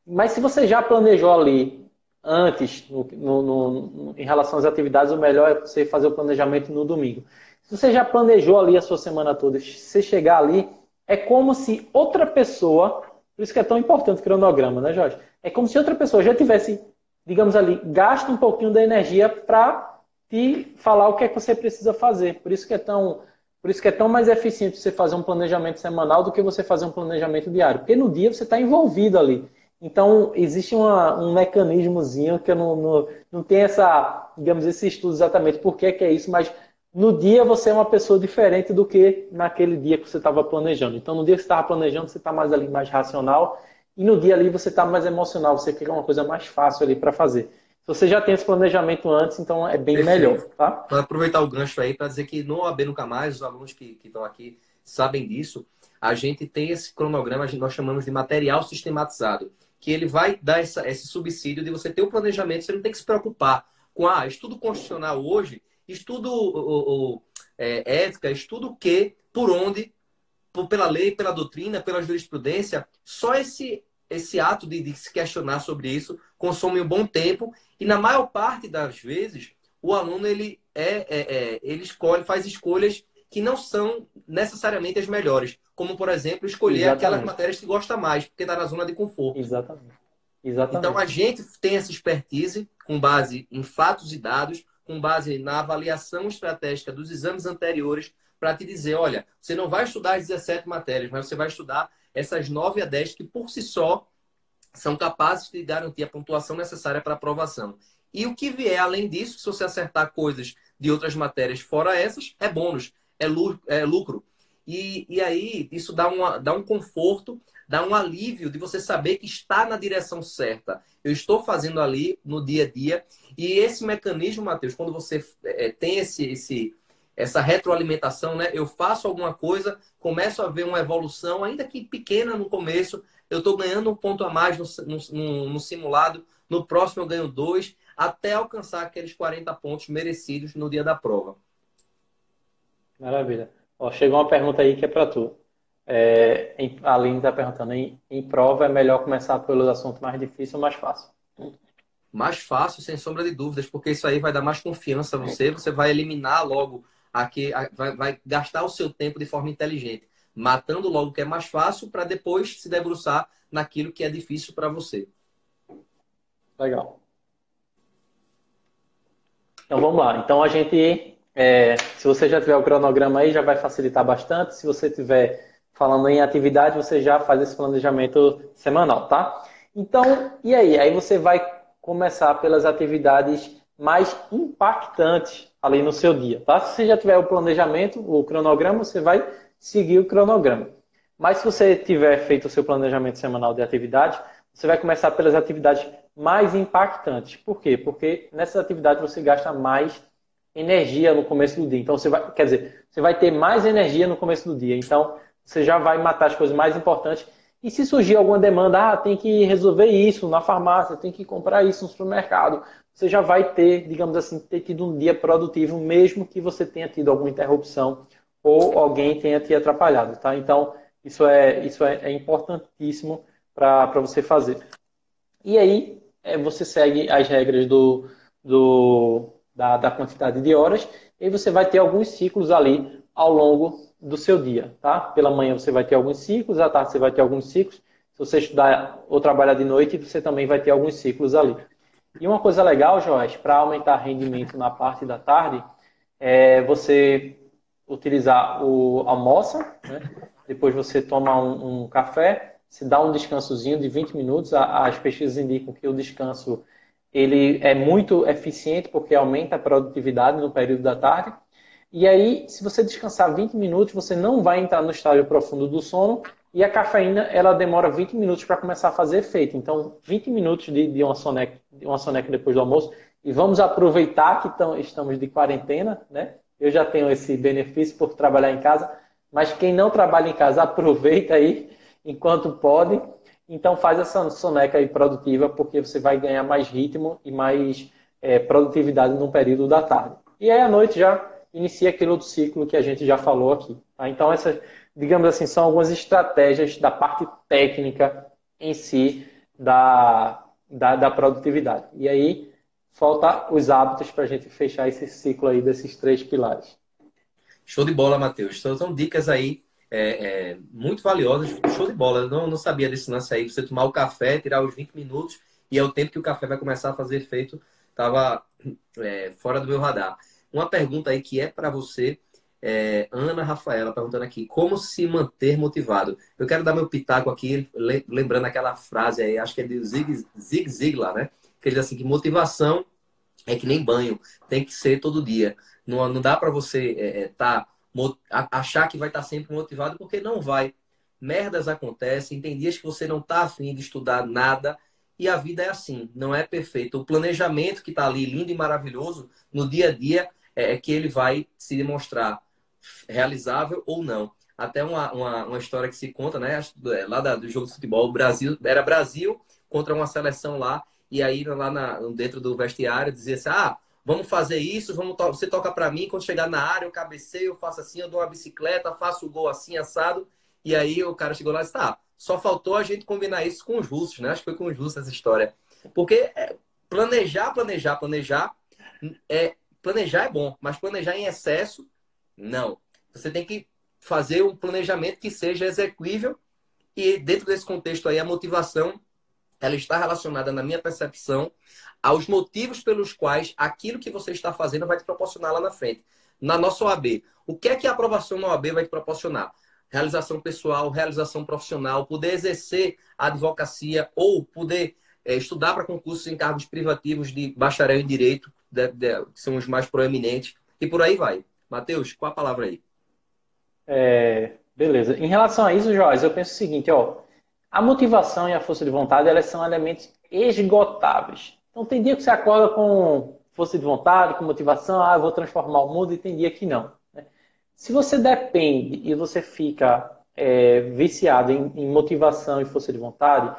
Mas se você já planejou ali antes, no, no, no, em relação às atividades, o melhor é você fazer o planejamento no domingo. Se você já planejou ali a sua semana toda, se você chegar ali, é como se outra pessoa, por isso que é tão importante o cronograma, né, Jorge? É como se outra pessoa já tivesse digamos ali, gasta um pouquinho da energia para te falar o que é que você precisa fazer. Por isso que é tão, por isso que é tão mais eficiente você fazer um planejamento semanal do que você fazer um planejamento diário. Porque no dia você está envolvido ali. Então, existe uma, um mecanismozinho que eu não, não, não tenho essa, digamos, esse estudo exatamente por que é, é isso, mas no dia você é uma pessoa diferente do que naquele dia que você estava planejando. Então, no dia que você estava planejando, você está mais ali, mais racional, e no dia ali você está mais emocional, você quer uma coisa mais fácil ali para fazer. Você já tem esse planejamento antes, então é bem Perfeito. melhor, tá? Para aproveitar o gancho aí para dizer que no AB Nunca Mais, os alunos que, estão aqui sabem disso, a gente tem esse cronograma, nós chamamos de material sistematizado, que ele vai dar essa, esse subsídio de você ter o um planejamento, você não tem que se preocupar com, ah, estudo constitucional hoje, estudo é, ética, estudo o que, por onde, por, pela lei, pela doutrina, pela jurisprudência, só esse, esse ato de, de, se questionar sobre isso consome um bom tempo e na maior parte das vezes o aluno ele é, é, é, ele escolhe faz escolhas que não são necessariamente as melhores como por exemplo escolher Exatamente. aquelas matérias que gosta mais porque está na zona de conforto Exatamente. Exatamente. então a gente tem essa expertise com base em fatos e dados com base na avaliação estratégica dos exames anteriores para te dizer, olha, você não vai estudar as 17 matérias, mas você vai estudar essas 9 a 10 que por si só são capazes de garantir a pontuação necessária para aprovação. E o que vier além disso, se você acertar coisas de outras matérias fora essas, é bônus, é lucro. É lucro. E, e aí isso dá, uma, dá um conforto, dá um alívio de você saber que está na direção certa. Eu estou fazendo ali no dia a dia. E esse mecanismo, Matheus, quando você é, tem esse, esse, essa retroalimentação, né? Eu faço alguma coisa, começo a ver uma evolução, ainda que pequena no começo, eu estou ganhando um ponto a mais no, no, no, simulado, no próximo eu ganho dois, até alcançar aqueles 40 pontos merecidos no dia da prova. Maravilha. Ó, chegou uma pergunta aí que é para tu. É, a Aline está perguntando, em, em prova é melhor começar pelos assuntos mais difíceis ou mais fácil? Mais fácil, sem sombra de dúvidas, porque isso aí vai dar mais confiança a você, você vai eliminar logo aqui vai, vai gastar o seu tempo de forma inteligente, matando logo o que é mais fácil para depois se debruçar naquilo que é difícil para você. Legal. Então vamos lá. Então a gente, é, se você já tiver o cronograma aí, já vai facilitar bastante. Se você tiver falando em atividade, você já faz esse planejamento semanal, tá? Então, e aí? Aí você vai começar pelas atividades mais impactantes ali no seu dia, tá? Se você já tiver o planejamento, o cronograma, você vai seguir o cronograma. Mas se você tiver feito o seu planejamento semanal de atividade, você vai começar pelas atividades mais impactantes. Por quê? Porque nessas atividades você gasta mais energia no começo do dia. Então você vai, quer dizer, você vai ter mais energia no começo do dia. Então você já vai matar as coisas mais importantes. E se surgir alguma demanda, ah, tem que resolver isso na farmácia, tem que comprar isso no supermercado, você já vai ter, digamos assim, ter tido um dia produtivo, mesmo que você tenha tido alguma interrupção ou alguém tenha te atrapalhado, tá? Então, isso é, isso é, é importantíssimo para você fazer. E aí, é, você segue as regras do, do, da, da quantidade de horas e você vai ter alguns ciclos ali ao longo do seu dia, tá? Pela manhã você vai ter alguns ciclos, à tarde você vai ter alguns ciclos. Se você estudar ou trabalhar de noite, você também vai ter alguns ciclos ali. E uma coisa legal, Joás, para aumentar rendimento na parte da tarde, é você utilizar o almoça, né? depois você toma um, um, café, se dá um descansozinho de 20 minutos. As pesquisas indicam que o descanso ele é muito eficiente porque aumenta a produtividade no período da tarde. E aí, se você descansar 20 minutos, você não vai entrar no estágio profundo do sono e a cafeína, ela demora 20 minutos para começar a fazer efeito. Então, 20 minutos de, de, uma soneca, de uma soneca depois do almoço. E vamos aproveitar que tão, estamos de quarentena, né? Eu já tenho esse benefício por trabalhar em casa. Mas quem não trabalha em casa, aproveita aí enquanto pode. Então, faz essa soneca aí produtiva, porque você vai ganhar mais ritmo e mais é, produtividade no período da tarde. E aí, à noite, já inicia aquele outro ciclo que a gente já falou aqui. Tá? Então, essa digamos assim, são algumas estratégias da parte técnica em si da, da, da produtividade. E aí, falta os hábitos para a gente fechar esse ciclo aí desses três pilares. Show de bola, Matheus. Então, são dicas aí é, é, muito valiosas. Show de bola. Eu não, não sabia desse lance aí. Você tomar o café, tirar os 20 minutos e é o tempo que o café vai começar a fazer efeito, estava é, fora do meu radar. Uma pergunta aí que é para você, é, Ana Rafaela perguntando aqui, como se manter motivado? Eu quero dar meu pitaco aqui, lembrando aquela frase aí, acho que é de Zig, Zig Ziglar, né? Que ele diz assim, que motivação é que nem banho, tem que ser todo dia. Não, não dá para você é, é tá, achar que vai estar tá sempre motivado, porque não vai. Merdas acontecem, tem dias que você não está afim de estudar nada, e a vida é assim, não é perfeito. O planejamento que está ali, lindo e maravilhoso, no dia a dia, é, é que ele vai se demonstrar realizável ou não. Até uma, uma, uma história que se conta, né? É, lá da, do jogo de futebol, Brasil era Brasil contra uma seleção lá, e aí lá na, dentro do vestiário dizia assim: ah, vamos fazer isso, vamos to você toca para mim, quando chegar na área, eu cabeceio, eu faço assim, eu dou uma bicicleta, faço o gol assim, assado. E aí o cara chegou lá e disse: tá, só faltou a gente combinar isso com os russos, né? Acho que foi com os russos essa história. Porque é, planejar, planejar, planejar, é, planejar é bom, mas planejar em excesso, não. Você tem que fazer um planejamento que seja execuível e dentro desse contexto aí a motivação ela está relacionada na minha percepção aos motivos pelos quais aquilo que você está fazendo vai te proporcionar lá na frente. Na nossa OAB, o que é que a aprovação na OAB vai te proporcionar? realização pessoal, realização profissional, poder exercer a advocacia ou poder é, estudar para concursos em cargos privativos de bacharel em direito, de, de, que são os mais proeminentes, e por aí vai. Matheus, qual a palavra aí? É, beleza. Em relação a isso, Joás, eu penso o seguinte, ó, a motivação e a força de vontade, elas são elementos esgotáveis. Então, tem dia que você acorda com força de vontade, com motivação, ah, eu vou transformar o mundo, e tem dia que não. Se você depende e você fica é, viciado em, em, motivação e força de vontade,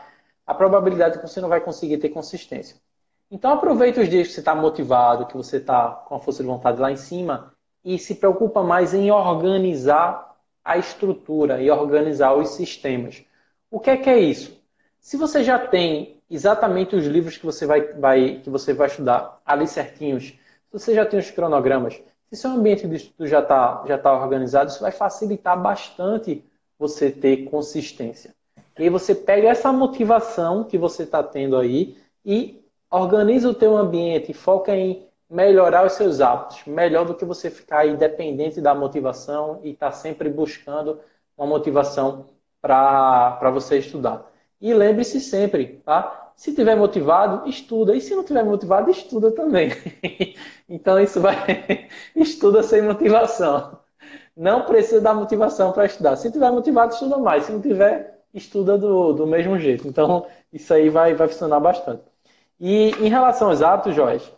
a probabilidade é que você não vai conseguir ter consistência. Então aproveita os dias que você está motivado, que você está com a força de vontade lá em cima e se preocupa mais em organizar a estrutura e organizar os sistemas. O que é que é isso? Se você já tem exatamente os livros que você vai, vai, que você vai estudar ali certinhos, se você já tem os cronogramas, se seu ambiente de estudo já está já tá organizado, isso vai facilitar bastante você ter consistência. E aí você pega essa motivação que você está tendo aí e organiza o teu ambiente, foca em melhorar os seus hábitos, melhor do que você ficar aí dependente da motivação e estar tá sempre buscando uma motivação para você estudar. E lembre-se sempre, tá? Se tiver motivado, estuda. E se não tiver motivado, estuda também. então isso vai. estuda sem motivação. Não precisa da motivação para estudar. Se tiver motivado, estuda mais. Se não tiver, estuda do, do mesmo jeito. Então, isso aí vai, vai funcionar bastante. E em relação aos hábitos, Jorge,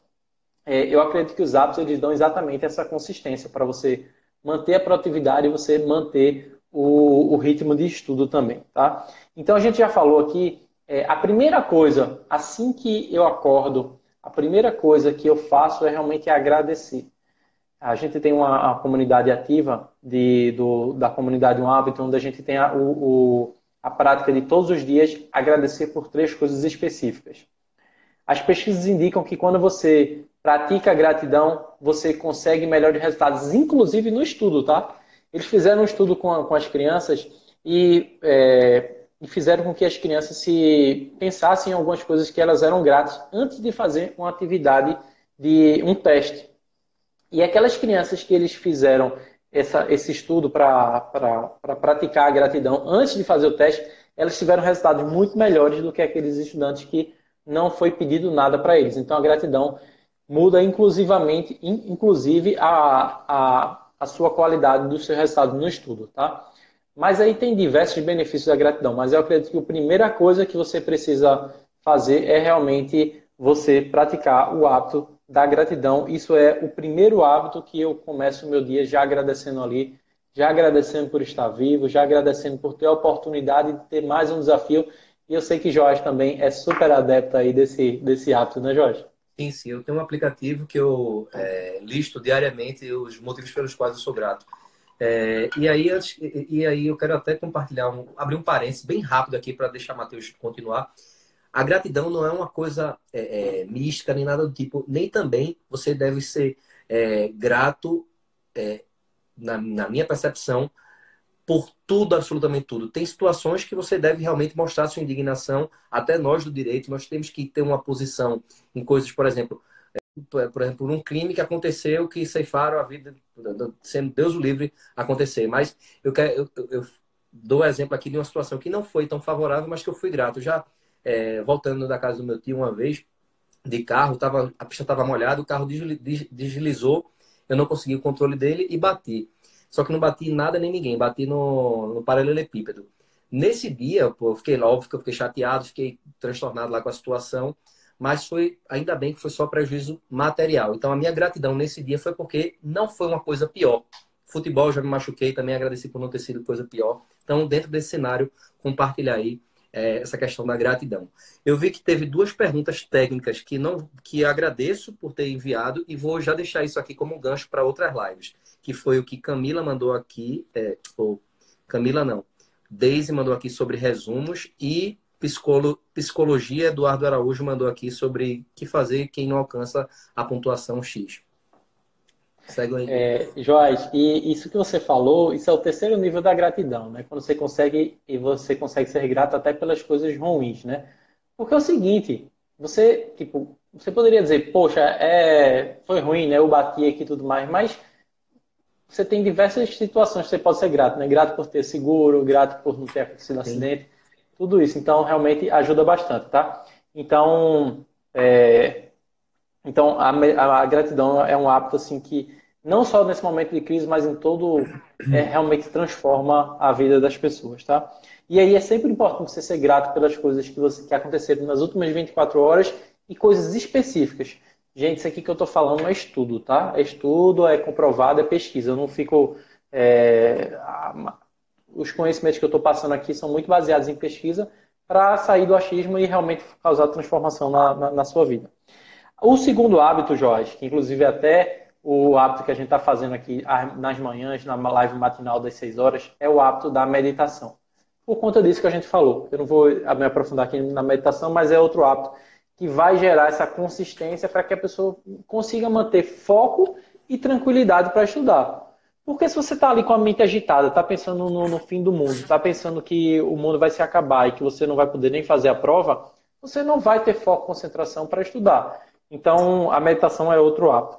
é, eu acredito que os hábitos eles dão exatamente essa consistência para você manter a produtividade e você manter o, o ritmo de estudo também, tá? Então a gente já falou aqui é, a primeira coisa, assim que eu acordo, a primeira coisa que eu faço é realmente agradecer. A gente tem uma, uma comunidade ativa de, do, da comunidade Um Hábito, onde a gente tem a, o, a prática de todos os dias agradecer por três coisas específicas. As pesquisas indicam que quando você pratica gratidão, você consegue melhores resultados, inclusive no estudo, tá? Eles fizeram um estudo com, com as crianças e é, fizeram com que as crianças se pensassem em algumas coisas que elas eram gratas antes de fazer uma atividade de um teste. E aquelas crianças que eles fizeram essa, esse estudo para pra praticar a gratidão antes de fazer o teste, elas tiveram resultados muito melhores do que aqueles estudantes que não foi pedido nada para eles. Então a gratidão muda inclusivamente, inclusive a, a, a sua qualidade dos seus resultados no estudo, tá? Mas aí tem diversos benefícios da gratidão. Mas eu acredito que a primeira coisa que você precisa fazer é realmente você praticar o hábito da gratidão. Isso é o primeiro hábito que eu começo o meu dia já agradecendo ali, já agradecendo por estar vivo, já agradecendo por ter a oportunidade de ter mais um desafio. E eu sei que Jorge também é super adepto aí desse, desse hábito, né, Jorge? Sim, sim. Eu tenho um aplicativo que eu é, listo diariamente os motivos pelos quais eu sou grato. É, e, aí, e aí eu quero até compartilhar, um, abrir um parênteses bem rápido aqui para deixar Matheus continuar. A gratidão não é uma coisa é, é, mística nem nada do tipo, nem também você deve ser é, grato, é, na, na, minha percepção, por tudo, absolutamente tudo. Tem situações que você deve realmente mostrar sua indignação, até nós do direito, nós temos que ter uma posição em coisas, por exemplo, é, por exemplo, um crime que aconteceu que ceifaram a vida, sendo Deus o livre acontecer. Mas eu, quero, eu, eu dou exemplo aqui de uma situação que não foi tão favorável, mas que eu fui grato. Já é, voltando da casa do meu tio uma vez, de carro, tava, a pista estava molhada, o carro deslizou, eu não consegui o controle dele e bati. Só que não bati nada nem ninguém, bati no, no paralelepípedo. Nesse dia, pô, eu fiquei óbvio que eu fiquei chateado, fiquei transtornado lá com a situação, mas foi ainda bem que foi só prejuízo material. Então a minha gratidão nesse dia foi porque não foi uma coisa pior. Futebol já me machuquei, também agradeci por não ter sido coisa pior. Então, dentro desse cenário, compartilhar aí é, essa questão da gratidão. Eu vi que teve duas perguntas técnicas que não que agradeço por ter enviado e vou já deixar isso aqui como um gancho para outras lives que foi o que Camila mandou aqui, é, ou Camila não, Deise mandou aqui sobre resumos e psicolo, psicologia, Eduardo Araújo mandou aqui sobre que fazer quem não alcança a pontuação X. Segue aí. É, e isso que você falou, isso é o terceiro nível da gratidão, né? Quando você consegue, e você consegue ser grato até pelas coisas ruins, né? Porque é o seguinte, você, tipo, você poderia dizer, poxa, é, foi ruim, né? Eu bati aqui e tudo mais, mas você tem diversas situações que você pode ser grato, né? Grato por ter seguro, grato por não ter acontecido um acidente, tudo isso. Então, realmente ajuda bastante, tá? Então, é... então a, a, gratidão é um hábito assim que não só nesse momento de crise, mas em todo é, realmente transforma a vida das pessoas, tá? E aí é sempre importante você ser grato pelas coisas que, você, que aconteceram nas últimas 24 horas e coisas específicas. Gente, isso aqui que eu estou falando é estudo, tá? É estudo, é comprovado, é pesquisa. Eu não fico. É... Os conhecimentos que eu estou passando aqui são muito baseados em pesquisa para sair do achismo e realmente causar transformação na, na, na sua vida. O segundo hábito, Jorge, que inclusive é até o hábito que a gente está fazendo aqui nas manhãs, na live matinal das 6 horas, é o hábito da meditação. Por conta disso que a gente falou. Eu não vou me aprofundar aqui na meditação, mas é outro hábito que vai gerar essa consistência para que a pessoa consiga manter foco e tranquilidade para estudar. Porque se você está ali com a mente agitada, está pensando no, no, fim do mundo, está pensando que o mundo vai se acabar e que você não vai poder nem fazer a prova, você não vai ter foco concentração para estudar. Então, a meditação é outro hábito.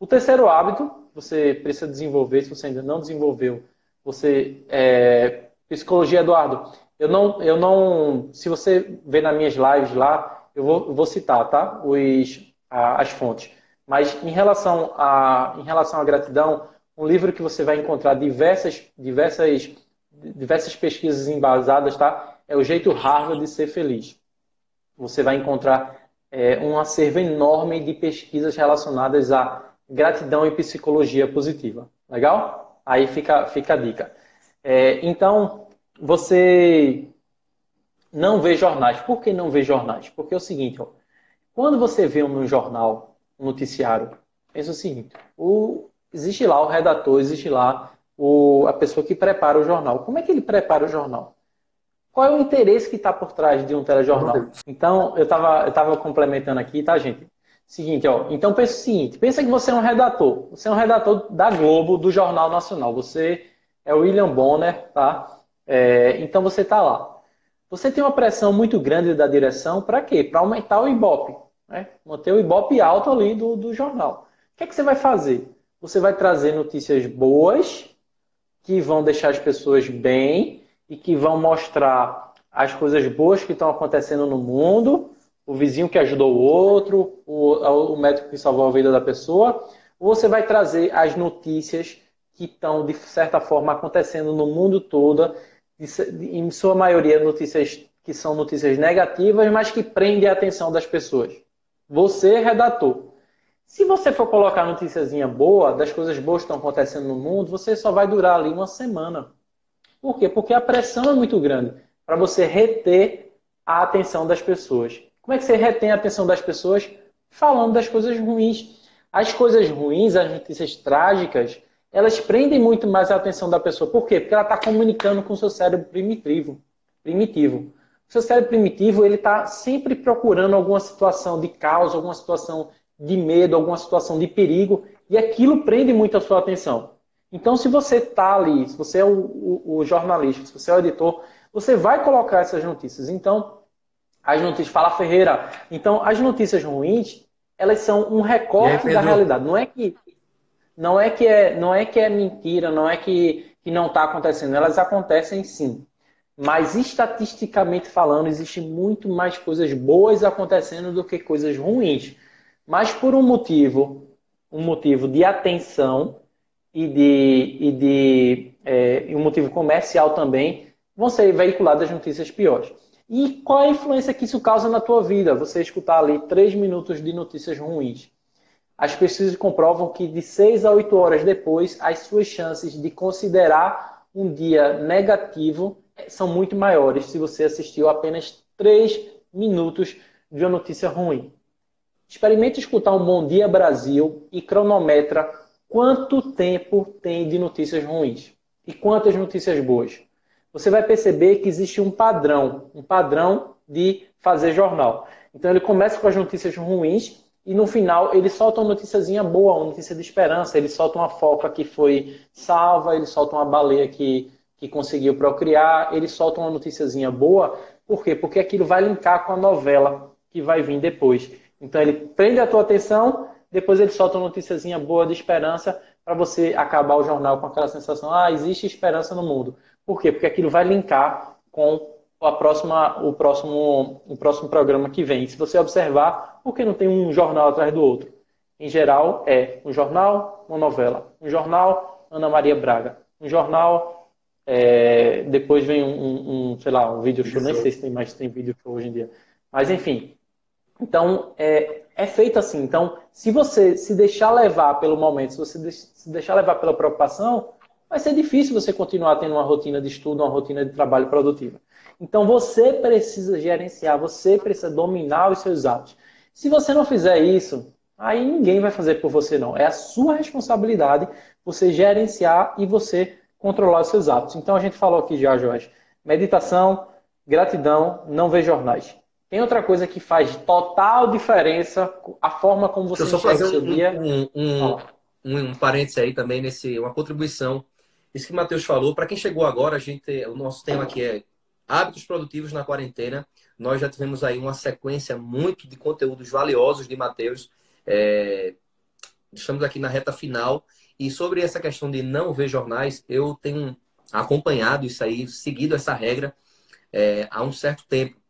O terceiro hábito, você precisa desenvolver, se você ainda não desenvolveu, você. É, psicologia, Eduardo. Eu não, eu não. Se você vê nas minhas lives lá, eu vou, eu vou citar, tá? Os, a, as fontes. Mas em relação, a, em relação à gratidão, um livro que você vai encontrar diversas, diversas, diversas pesquisas embasadas, tá? É o jeito Harvard de ser feliz. Você vai encontrar é, um acervo enorme de pesquisas relacionadas à gratidão e psicologia positiva. Legal? Aí fica, fica a dica. É, então, você não vê jornais. Por que não vê jornais? Porque é o seguinte, ó, quando você vê um jornal, um noticiário, pensa o seguinte, o, existe lá o redator, existe lá o, a pessoa que prepara o jornal. Como é que ele prepara o jornal? Qual é o interesse que está por trás de um telejornal? Então, eu estava eu tava complementando aqui, tá, gente? Seguinte, ó. Então, pensa o seguinte: pensa que você é um redator. Você é um redator da Globo, do Jornal Nacional. Você é o William Bonner, tá? É, então, você está lá. Você tem uma pressão muito grande da direção para quê? Para aumentar o Ibope. Né? Manter o Ibope alto ali do, do jornal. O que, é que você vai fazer? Você vai trazer notícias boas, que vão deixar as pessoas bem e que vão mostrar as coisas boas que estão acontecendo no mundo, o vizinho que ajudou o outro, o, o médico que salvou a vida da pessoa, ou você vai trazer as notícias que estão, de certa forma, acontecendo no mundo todo em sua maioria, notícias que são notícias negativas, mas que prendem a atenção das pessoas. Você, redator. Se você for colocar notíciazinha boa, das coisas boas que estão acontecendo no mundo, você só vai durar ali uma semana. Por quê? Porque a pressão é muito grande para você reter a atenção das pessoas. Como é que você retém a atenção das pessoas? Falando das coisas ruins. As coisas ruins, as notícias trágicas, elas prendem muito mais a atenção da pessoa. Por quê? Porque ela está comunicando com o seu cérebro primitivo. primitivo. O seu cérebro primitivo ele está sempre procurando alguma situação de caos, alguma situação de medo, alguma situação de perigo, e aquilo prende muito a sua atenção. Então, se você está ali, se você é o, o, o, jornalista, se você é o editor, você vai colocar essas notícias. Então, as notícias, fala Ferreira. Então, as notícias ruins, elas são um recorte aí, da realidade. Não é que não é que é, não é que é mentira, não é que, que não está acontecendo. Elas acontecem sim. Mas estatisticamente falando, existe muito mais coisas boas acontecendo do que coisas ruins. Mas por um motivo, um motivo de atenção e de, e de é, um motivo comercial também, vão ser veiculadas notícias piores. E qual a influência que isso causa na tua vida? Você escutar ali três minutos de notícias ruins. As pesquisas comprovam que de 6 a 8 horas depois, as suas chances de considerar um dia negativo são muito maiores se você assistiu apenas 3 minutos de uma notícia ruim. Experimente escutar um Bom Dia Brasil e cronometra quanto tempo tem de notícias ruins e quantas notícias boas. Você vai perceber que existe um padrão, um padrão de fazer jornal. Então ele começa com as notícias ruins e no final ele solta uma noticiazinha boa, uma notícia de esperança. Ele solta uma foca que foi salva, ele solta uma baleia que, que conseguiu procriar, ele solta uma noticiazinha boa. Por quê? Porque aquilo vai linkar com a novela que vai vir depois. Então ele prende a tua atenção, depois ele solta uma noticiazinha boa de esperança para você acabar o jornal com aquela sensação, ah, existe esperança no mundo. Por quê? Porque aquilo vai linkar com a próxima, o, próximo, o próximo programa que vem. Se você observar, por que não tem um jornal atrás do outro? Em geral, é um jornal, uma novela. Um jornal, Ana Maria Braga. Um jornal, é, depois vem um, um, um, sei lá, um vídeo show. Nem sei se tem mais tem vídeo show hoje em dia. Mas, enfim, então, é, é feito assim. Então, se você se deixar levar pelo momento, se você se deixar levar pela preocupação, vai ser difícil você continuar tendo uma rotina de estudo, uma rotina de trabalho produtiva. Então, você precisa gerenciar, você precisa dominar os seus hábitos. Se você não fizer isso, aí ninguém vai fazer por você, não. É a sua responsabilidade você gerenciar e você controlar os seus hábitos. Então, a gente falou aqui já, Jorge, meditação, gratidão, não ver jornais. Tem outra coisa que faz total diferença, a forma como você Deixa eu só fazer um, dia. Um, um, um, um parênteses aí também, nesse, uma contribuição. Isso que o Matheus falou, para quem chegou agora, a gente, o nosso tema aqui é hábitos produtivos na quarentena. Nós já tivemos aí uma sequência muito de conteúdos valiosos de Matheus. É, estamos aqui na reta final. E sobre essa questão de não ver jornais, eu tenho acompanhado isso aí, seguido essa regra é, há um certo tempo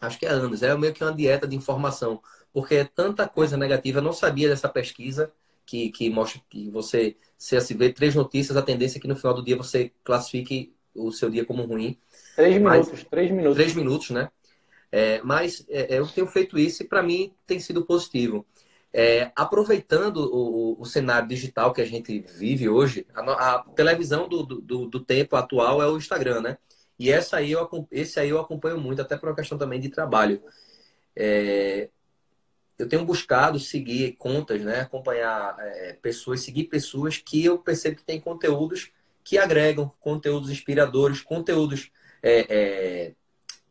acho que é anos, é meio que uma dieta de informação, porque é tanta coisa negativa, eu não sabia dessa pesquisa que, que mostra que você, se assim, vê três notícias, a tendência é que no final do dia você classifique o seu dia como ruim. Três minutos, mas, três minutos. Três minutos, né? É, mas é, eu tenho feito isso e para mim tem sido positivo. É, aproveitando o, o, cenário digital que a gente vive hoje, a, a televisão do, do, do, tempo atual é o Instagram, né? E essa aí eu, esse aí eu acompanho muito, até por uma questão também de trabalho. É, eu tenho buscado seguir contas, né? acompanhar é, pessoas, seguir pessoas que eu percebo que têm conteúdos que agregam, conteúdos inspiradores, conteúdos é, é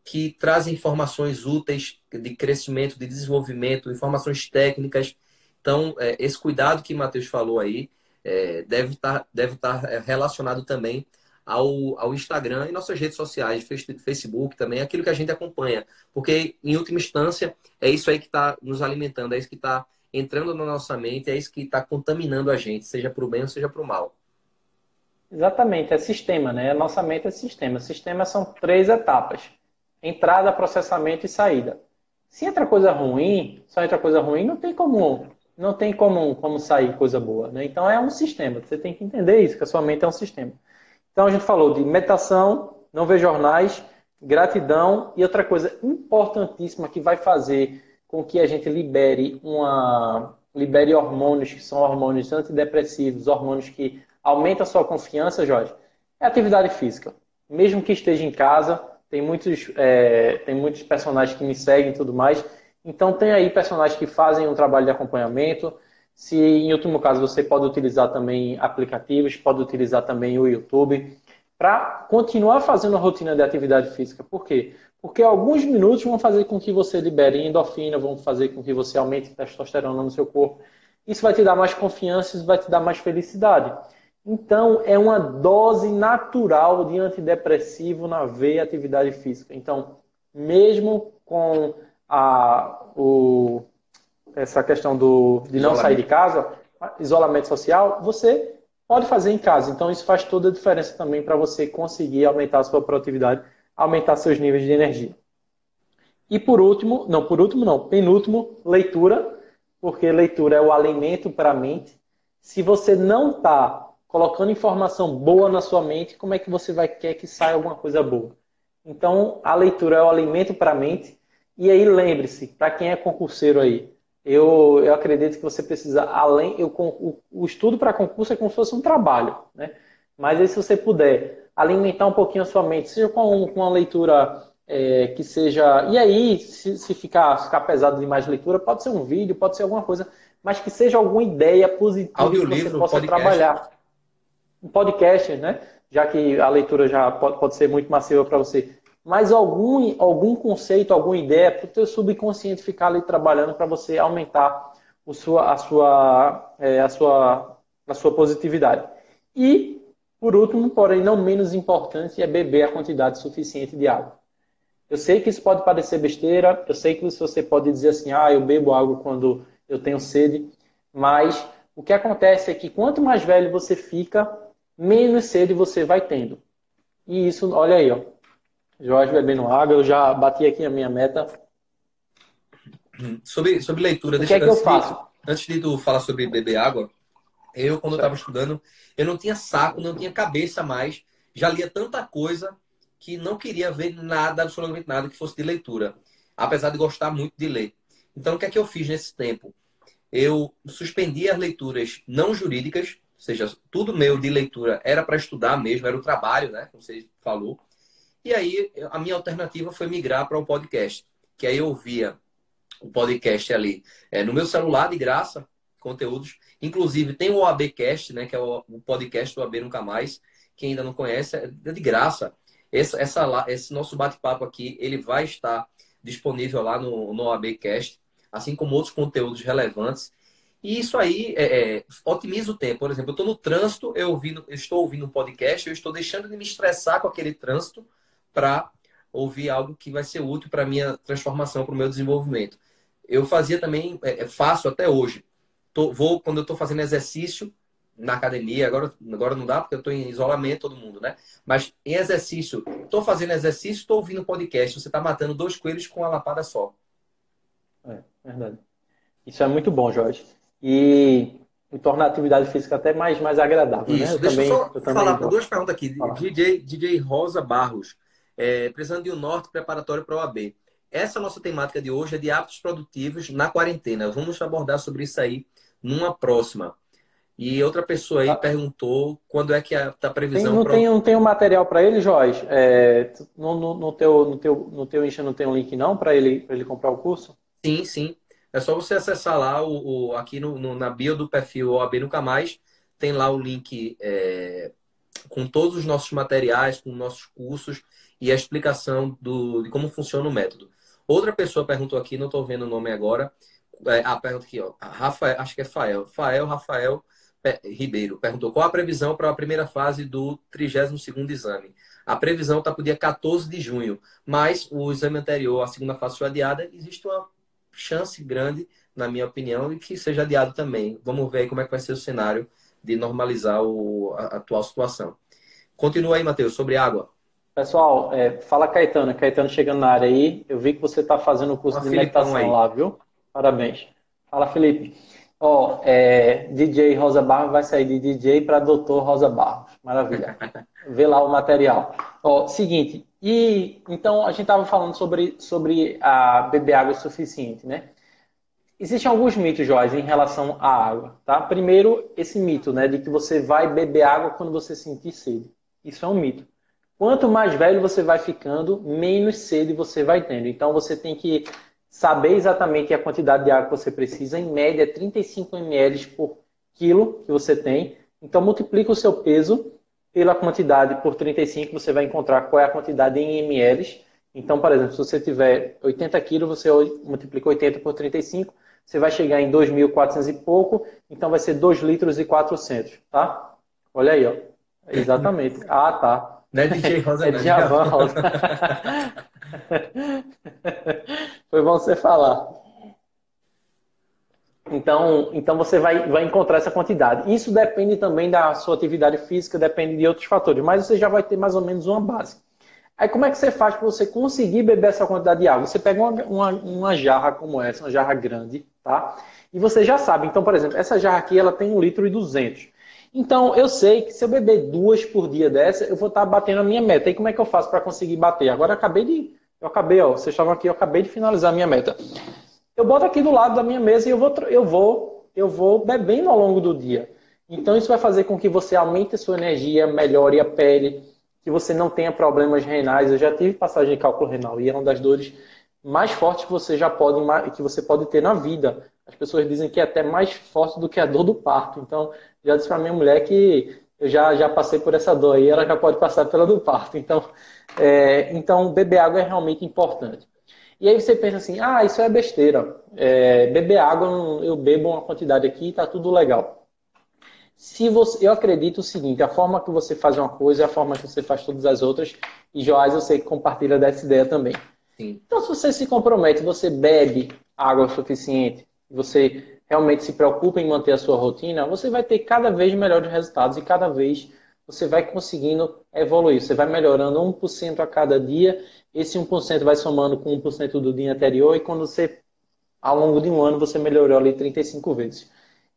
que trazem informações úteis de crescimento, de desenvolvimento, informações técnicas. Então, é, esse cuidado que o Matheus falou aí é, deve estar deve estar relacionado também ao, ao Instagram e nossas redes sociais, Facebook também, aquilo que a gente acompanha. Porque, em última instância, é isso aí que está nos alimentando, é isso que está entrando na nossa mente, é isso que está contaminando a gente, seja para o bem ou seja para o mal. Exatamente, é sistema, né? A nossa mente é sistema. Sistema são três etapas: entrada, processamento e saída. Se entra coisa ruim, só entra coisa ruim, não tem como, não tem como, como sair coisa boa, né? Então é um sistema. Você tem que entender isso, que a sua mente é um sistema. Então a gente falou de meditação, não ver jornais, gratidão e outra coisa importantíssima que vai fazer com que a gente libere uma libere hormônios que são hormônios antidepressivos, hormônios que aumentam a sua confiança, Jorge, é atividade física. Mesmo que esteja em casa, tem muitos, é, tem muitos personagens que me seguem e tudo mais. Então tem aí personagens que fazem um trabalho de acompanhamento, se em último caso você pode utilizar também aplicativos, pode utilizar também o YouTube para continuar fazendo a rotina de atividade física. Por quê? Porque alguns minutos vão fazer com que você libere endorfina, vão fazer com que você aumente testosterona no seu corpo. Isso vai te dar mais confiança, isso vai te dar mais felicidade. Então, é uma dose natural de antidepressivo na veia atividade física. Então, mesmo com a, o, essa questão do, de não sair de casa, isolamento social, você pode fazer em casa. Então, isso faz toda a diferença também para você conseguir aumentar a sua produtividade, aumentar seus níveis de energia. E por último, não, por último não, penúltimo, leitura, porque leitura é o alimento para a mente. Se você não está colocando informação boa na sua mente, como é que você vai querer que saia alguma coisa boa? Então, a leitura é o alimento para a mente. E aí, lembre-se, para quem é concurseiro aí, eu, eu acredito que você precisa, além. Eu, o, o estudo para concurso é como se fosse um trabalho, né? Mas aí, se você puder alimentar um pouquinho a sua mente, seja com, com uma leitura é, que seja. E aí, se, se ficar, ficar pesado demais de leitura, pode ser um vídeo, pode ser alguma coisa, mas que seja alguma ideia positiva que você possa podcast. trabalhar. Um podcast, né? Já que a leitura já pode, pode ser muito massiva para você. Mas algum, algum conceito, alguma ideia para o teu subconsciente ficar ali trabalhando para você aumentar o sua, a, sua, é, a, sua, a sua positividade. E, por último, porém não menos importante, é beber a quantidade suficiente de água. Eu sei que isso pode parecer besteira, eu sei que você pode dizer assim, ah, eu bebo água quando eu tenho sede, mas o que acontece é que quanto mais velho você fica, menos sede você vai tendo. E isso, olha aí, ó. Jorge bebendo água, eu já bati aqui a minha meta. Sobre, sobre leitura, o deixa que é que eu faço? De, antes de tu falar sobre beber água, eu, quando eu estava estudando, eu não tinha saco, não tinha cabeça mais, já lia tanta coisa que não queria ver nada, absolutamente nada que fosse de leitura, apesar de gostar muito de ler. Então, o que é que eu fiz nesse tempo? Eu suspendi as leituras não jurídicas, ou seja, tudo meu de leitura era para estudar mesmo, era o trabalho, né? Como você falou. E aí, a minha alternativa foi migrar para o um podcast, que aí eu via o podcast ali é, no meu celular de graça, conteúdos. Inclusive, tem o OABcast, né? Que é o, podcast do AB Nunca Mais. Quem ainda não conhece, é de graça. Essa, esse nosso bate-papo aqui, ele vai estar disponível lá no, no ABcast, assim como outros conteúdos relevantes. E isso aí é, é, otimiza o tempo. Por exemplo, eu estou no trânsito, eu, ouvindo, eu estou ouvindo um podcast, eu estou deixando de me estressar com aquele trânsito para ouvir algo que vai ser útil para minha transformação, para o meu desenvolvimento. Eu fazia também, é, é faço até hoje. Tô, vou, quando eu estou fazendo exercício, na academia, agora, agora não dá porque eu estou em isolamento, todo mundo, né? Mas em exercício, estou fazendo exercício, estou ouvindo podcast, você está matando dois coelhos com uma lapada só. É, verdade. Isso é muito bom, Jorge. E, e torna a atividade física até mais, mais agradável, né? Isso. né? Eu Deixa também, eu só eu falar duas perguntas aqui. DJ, DJ Rosa Barros, é, precisando de um norte preparatório para o AB. Essa nossa temática de hoje é de hábitos produtivos na quarentena. Vamos abordar sobre isso aí numa próxima. E outra pessoa aí ah. perguntou quando é que está a previsão. Tem, não, tem, não tem um material para ele, Jorge? É, no, no, no, teu, no, teu, no teu Insta não tem um link não para ele, ele comprar o curso? Sim, sim. É só você acessar lá o, o aqui no, no, na bio do perfil OAB Nunca Mais. Tem lá o link é, com todos os nossos materiais, com nossos cursos e a explicação do, de como funciona o método. Outra pessoa perguntou aqui, não estou vendo o nome agora. É, a pergunta aqui, ó. Rafael, acho que é Fael. Fael, Rafael Ribeiro perguntou qual a previsão para a primeira fase do 32º exame. A previsão está para o dia 14 de junho, mas o exame anterior, a segunda fase foi adiada, existe uma chance grande, na minha opinião, de que seja adiado também. Vamos ver aí como é que vai ser o cenário de normalizar o, a, atual situação. Continua aí, Matheus, sobre água. Pessoal, é, fala Caetano. Caetano chegando na área aí. Eu vi que você está fazendo o curso Uma de meditação aí. lá, viu? Parabéns. Fala, Felipe. Ó, oh, é, DJ Rosa Barros vai sair de DJ para Doutor Rosa Barros. Maravilha. Vê lá o material. Ó, oh, seguinte, e então a gente estava falando sobre, sobre a beber água suficiente, né? Existem alguns mitos, Joyce, em relação à água, tá? Primeiro, esse mito, né, de que você vai beber água quando você sentir sede. Isso é um mito. Quanto mais velho você vai ficando, menos sede você vai tendo. Então você tem que saber exatamente a quantidade de água que você precisa, em média 35 ml por quilo que você tem. Então multiplica o seu peso pela quantidade por 35, você vai encontrar qual é a quantidade em ml. Então, por exemplo, se você tiver 80 quilos, você multiplica 80 por 35, você vai chegar em 2.400 e pouco, então vai ser 2 litros e 400, tá? Olha aí, ó. Exatamente. Ah, tá. Não é DJ Rosa, é. Djavan Rosa. Foi bom você falar. Então, então você vai, vai encontrar essa quantidade. Isso depende também da sua atividade física, depende de outros fatores, mas você já vai ter mais ou menos uma base. Aí como é que você faz para você conseguir beber essa quantidade de água? Você pega uma, uma, uma, jarra como essa, uma jarra grande, tá? E você já sabe. Então, por exemplo, essa jarra aqui ela tem 1 litro e 200. Então, eu sei que se eu beber duas por dia dessa, eu vou estar batendo a minha meta. E como é que eu faço para conseguir bater? Agora eu acabei de... Eu acabei, ó, vocês estavam aqui, eu acabei de finalizar a minha meta. Eu boto aqui do lado da minha mesa e eu vou, eu vou, eu vou bebendo ao longo do dia. Então, isso vai fazer com que você aumente a sua energia, melhore a pele, que você não tenha problemas renais. Eu já tive passagem de cálculo renal e é uma das dores mais fortes que você já pode que você pode ter na vida. As pessoas dizem que é até mais forte do que a dor do parto. Então, já disse para minha mulher que eu já, já passei por essa dor e ela já pode passar pela do parto. Então, é, então beber água é realmente importante. E aí você pensa assim, ah, isso é besteira. É, beber água, eu bebo uma quantidade aqui e está tudo legal. Se você, eu acredito o seguinte, a forma que você faz uma coisa é a forma que você faz todas as outras. E Joás, eu sei que compartilha dessa ideia também. Sim. Então, se você se compromete, você bebe água suficiente, você realmente se preocupa em manter a sua rotina, você vai ter cada vez melhores resultados e cada vez você vai conseguindo evoluir. Você vai melhorando 1% a cada dia, esse 1% vai somando com 1% do dia anterior e quando você, ao longo de um ano, você melhorou ali 35 vezes.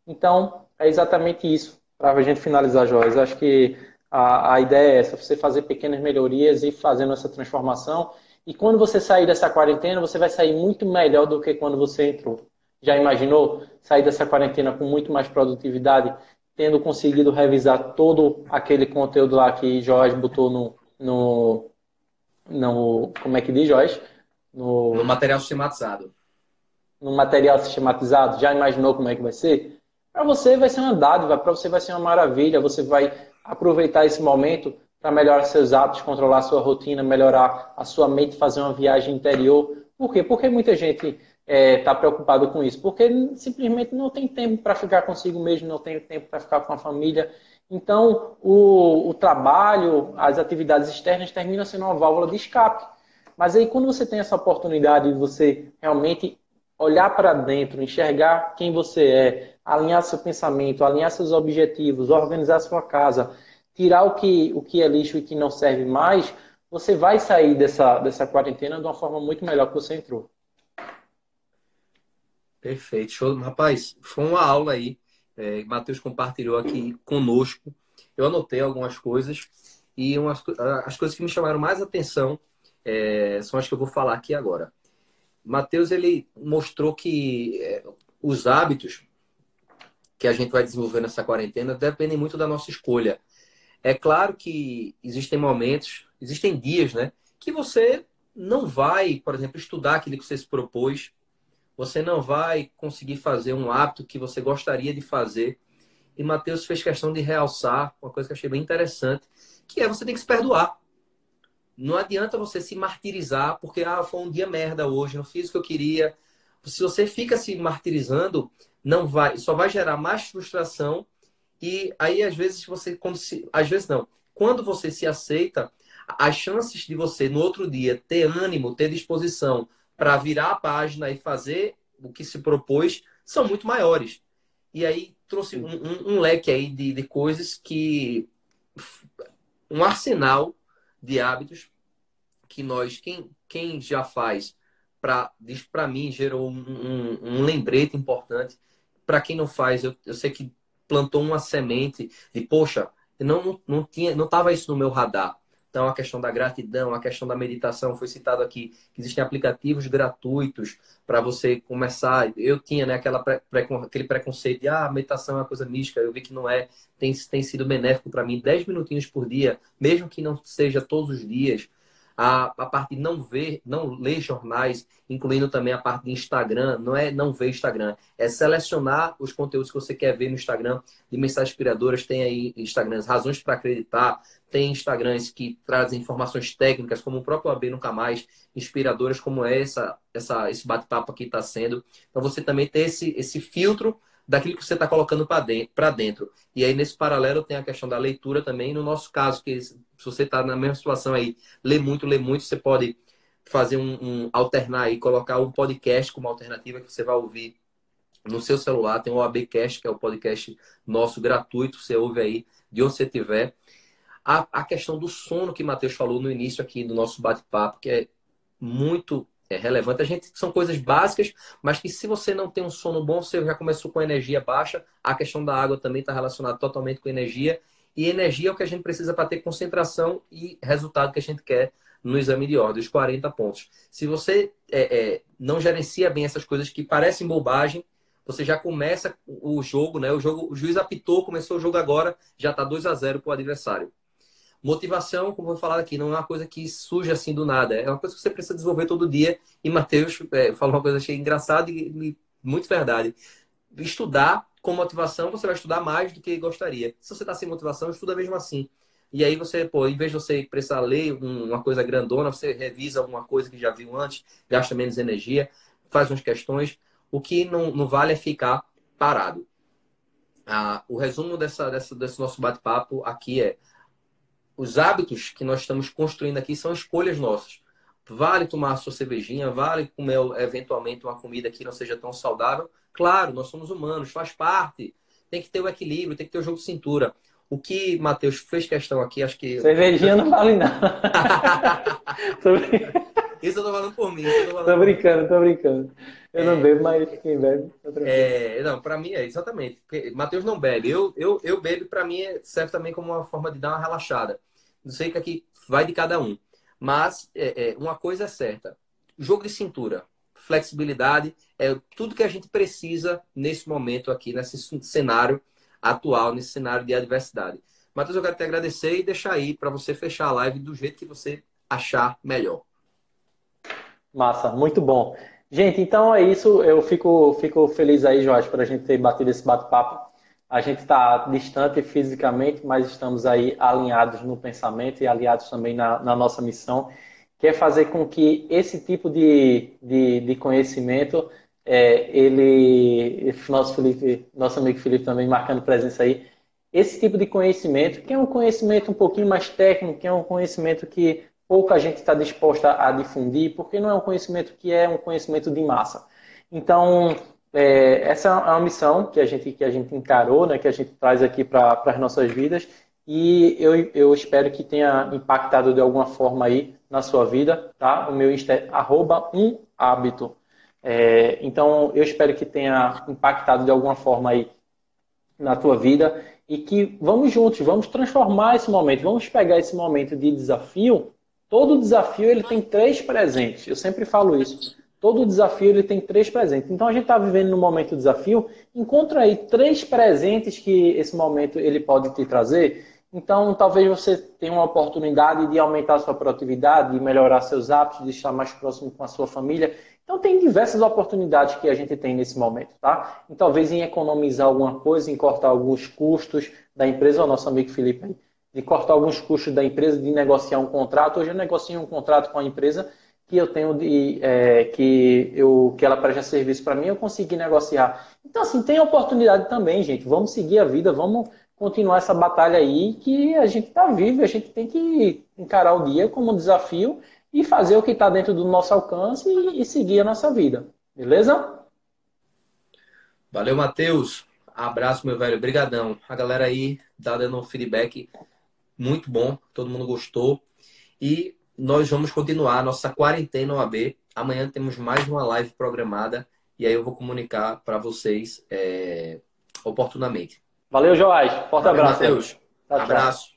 Então, é exatamente isso. Para a gente finalizar, Joyce, acho que a, a ideia é essa, você fazer pequenas melhorias e fazendo essa transformação. E quando você sair dessa quarentena, você vai sair muito melhor do que quando você entrou. Já imaginou sair dessa quarentena com muito mais produtividade, tendo conseguido revisar todo aquele conteúdo lá que Jorge botou no, no, no como é que diz, Jorge? No, no material sistematizado. No material sistematizado, já imaginou como é que vai ser? Para você vai ser uma dádiva, para você vai ser uma maravilha, você vai aproveitar esse momento para melhorar seus hábitos, controlar sua rotina, melhorar a sua mente, fazer uma viagem interior. Por quê? Porque muita gente está é, tá preocupado com isso? Porque simplesmente não tem tempo para ficar consigo mesmo, não tem tempo para ficar com a família. Então, o, o trabalho, as atividades externas terminam sendo uma válvula de escape. Mas aí, quando você tem essa oportunidade de você realmente olhar para dentro, enxergar quem você é, alinhar seu pensamento, alinhar seus objetivos, organizar sua casa, tirar o que, o que é lixo e que não serve mais, você vai sair dessa, dessa quarentena de uma forma muito melhor que você entrou. Perfeito, show. Rapaz, foi uma aula aí. É, Matheus compartilhou aqui conosco. Eu anotei algumas coisas e umas, as coisas que me chamaram mais atenção é, são as que eu vou falar aqui agora. Matheus ele mostrou que é, os hábitos que a gente vai desenvolver nessa quarentena dependem muito da nossa escolha. É claro que existem momentos, existem dias, né, que você não vai, por exemplo, estudar aquilo que você se propôs, você não vai conseguir fazer um hábito que você gostaria de fazer. E Mateus fez questão de realçar uma coisa que eu achei bem interessante, que é você tem que se perdoar. Não adianta você se martirizar porque ah, foi um dia merda hoje, não fiz o que eu queria. Se você fica se martirizando, não vai, só vai gerar mais frustração e aí às vezes você quando se, às vezes não, quando você se aceita, as chances de você no outro dia ter ânimo, ter disposição para virar a página e fazer o que se propôs são muito maiores. E aí trouxe um, um, um leque aí de, de coisas que um arsenal de hábitos que nós, quem, quem já faz, pra, diz para mim, gerou um, um, um lembrete importante para quem não faz, eu, eu sei que plantou uma semente de, poxa, não, não, não tinha, não estava isso no meu radar. Então, a questão da gratidão, a questão da meditação, foi citado aqui que existem aplicativos gratuitos para você começar. Eu tinha né, aquela aquele preconceito de, ah, meditação é uma coisa mística. Eu vi que não é. Tem, tem sido benéfico para mim. 10 minutinhos por dia, mesmo que não seja todos os dias, a, a parte de não ver, não ler jornais, incluindo também a parte de Instagram, não é não ver Instagram, é selecionar os conteúdos que você quer ver no Instagram de mensagens inspiradoras. Tem aí Instagrams Razões para Acreditar, tem Instagrams que trazem informações técnicas, como o próprio AB Nunca Mais, inspiradoras como essa, essa esse bate-papo aqui está sendo. Então você também ter esse, esse filtro daquilo que você está colocando para dentro, dentro. E aí, nesse paralelo, tem a questão da leitura também. No nosso caso, que se você está na mesma situação aí, lê muito, lê muito, você pode fazer um, um alternar e colocar um podcast como alternativa que você vai ouvir no seu celular. Tem o ABcast, que é o podcast nosso gratuito, você ouve aí de onde você estiver. A, a questão do sono que Matheus falou no início aqui do nosso bate-papo, que é muito é relevante. A gente são coisas básicas, mas que se você não tem um sono bom, você já começou com energia baixa. A questão da água também está relacionada totalmente com energia. E energia é o que a gente precisa para ter concentração e resultado que a gente quer no exame de ordem, os 40 pontos. Se você é, é, não gerencia bem essas coisas que parecem bobagem, você já começa o jogo, né? O jogo, o juiz apitou, começou o jogo agora, já está 2 a 0 para o adversário. Motivação, como vou falar aqui, não é uma coisa que surge assim do nada. É uma coisa que você precisa desenvolver todo dia. E Matheus é, falou uma coisa achei engraçada e, e muito verdade. Estudar com motivação, você vai estudar mais do que gostaria. Se você está sem motivação, estuda mesmo assim. E aí você, pô, em vez de você precisar ler uma coisa grandona, você revisa alguma coisa que já viu antes, gasta menos energia, faz umas questões. O que não, não vale é ficar parado. Ah, o resumo dessa, dessa, desse nosso bate-papo aqui é os hábitos que nós estamos construindo aqui são escolhas nossas. Vale tomar a sua cervejinha, vale comer eventualmente uma comida que não seja tão saudável. Claro, nós somos humanos, faz parte. Tem que ter o equilíbrio, tem que ter o jogo de cintura. O que Matheus fez questão aqui, acho que. Cervejinha não vale nada. Isso eu tô falando por mim. Tô, tô, brincando, tô brincando. Eu é, não bebo, mas quem bebe, tá é, Não, pra mim é exatamente. Matheus não bebe. Eu, eu, eu bebo, pra mim, é, serve também como uma forma de dar uma relaxada. Não sei que aqui vai de cada um. Mas é, é, uma coisa é certa: jogo de cintura, flexibilidade, é tudo que a gente precisa nesse momento aqui, nesse cenário atual, nesse cenário de adversidade. Matheus, eu quero te agradecer e deixar aí para você fechar a live do jeito que você achar melhor. Massa, muito bom. Gente, então é isso. Eu fico, fico feliz aí, Jorge, por a gente ter batido esse bate-papo. A gente está distante fisicamente, mas estamos aí alinhados no pensamento e aliados também na, na nossa missão, que é fazer com que esse tipo de, de, de conhecimento, é, ele, nosso Felipe, nosso amigo Felipe também marcando presença aí, esse tipo de conhecimento, que é um conhecimento um pouquinho mais técnico, que é um conhecimento que pouca gente está disposta a difundir, porque não é um conhecimento que é um conhecimento de massa. Então, é, essa é uma missão que a gente, que a gente encarou, né, que a gente traz aqui para as nossas vidas e eu, eu espero que tenha impactado de alguma forma aí na sua vida, tá? O meu Insta é arroba um hábito. É, então, eu espero que tenha impactado de alguma forma aí na tua vida e que vamos juntos, vamos transformar esse momento, vamos pegar esse momento de desafio. Todo desafio ele tem três presentes. Eu sempre falo isso. Todo desafio ele tem três presentes. Então a gente está vivendo no momento do desafio. Encontra aí três presentes que esse momento ele pode te trazer. Então talvez você tenha uma oportunidade de aumentar a sua produtividade, de melhorar seus hábitos, de estar mais próximo com a sua família. Então tem diversas oportunidades que a gente tem nesse momento, tá? E talvez em economizar alguma coisa, em cortar alguns custos da empresa, o nosso amigo Felipe de cortar alguns custos da empresa, de negociar um contrato. Hoje eu negocio um contrato com a empresa que eu tenho de é, que eu que ela presta serviço para mim, eu consegui negociar. Então assim, tem oportunidade também, gente. Vamos seguir a vida, vamos continuar essa batalha aí que a gente está vivo, a gente tem que encarar o dia como um desafio e fazer o que está dentro do nosso alcance e, e, seguir a nossa vida. Beleza? Valeu, Matheus. Abraço, meu velho. Obrigadão. A galera aí tá dando um feedback muito bom. Todo mundo gostou. E nós vamos continuar a nossa quarentena OAB. Amanhã temos mais uma live programada e aí eu vou comunicar para vocês é, oportunamente. Valeu, Joás. Forte Valeu, abraço. Matheus. Abraço.